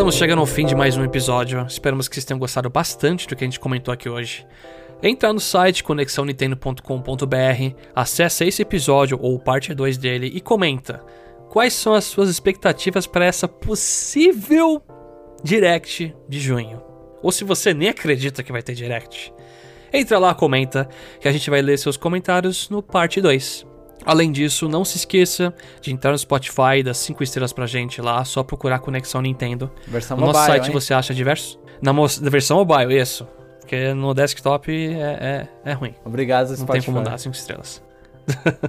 Estamos chegando ao fim de mais um episódio. Esperamos que vocês tenham gostado bastante do que a gente comentou aqui hoje. Entra no site conexãonintendo.com.br, acessa esse episódio ou parte 2 dele e comenta quais são as suas expectativas para essa possível Direct de junho. Ou se você nem acredita que vai ter Direct. Entra lá, comenta, que a gente vai ler seus comentários no parte 2. Além disso, não se esqueça de entrar no Spotify e dar 5 estrelas pra gente lá, só procurar Conexão Nintendo. Versão no mobile, nosso site hein? você acha diversos. Na, na versão mobile, isso. Porque no desktop é, é, é ruim. Obrigado, Não Spotify. tem como dar 5 estrelas.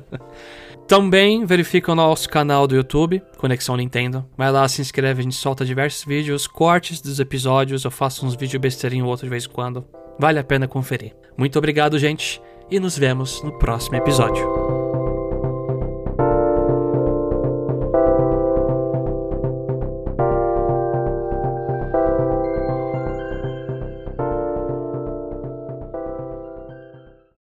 Também verifica o nosso canal do YouTube, Conexão Nintendo. Vai lá, se inscreve, a gente solta diversos vídeos, cortes dos episódios, eu faço uns vídeos besteirinho outro de vez em quando. Vale a pena conferir. Muito obrigado, gente, e nos vemos no próximo episódio.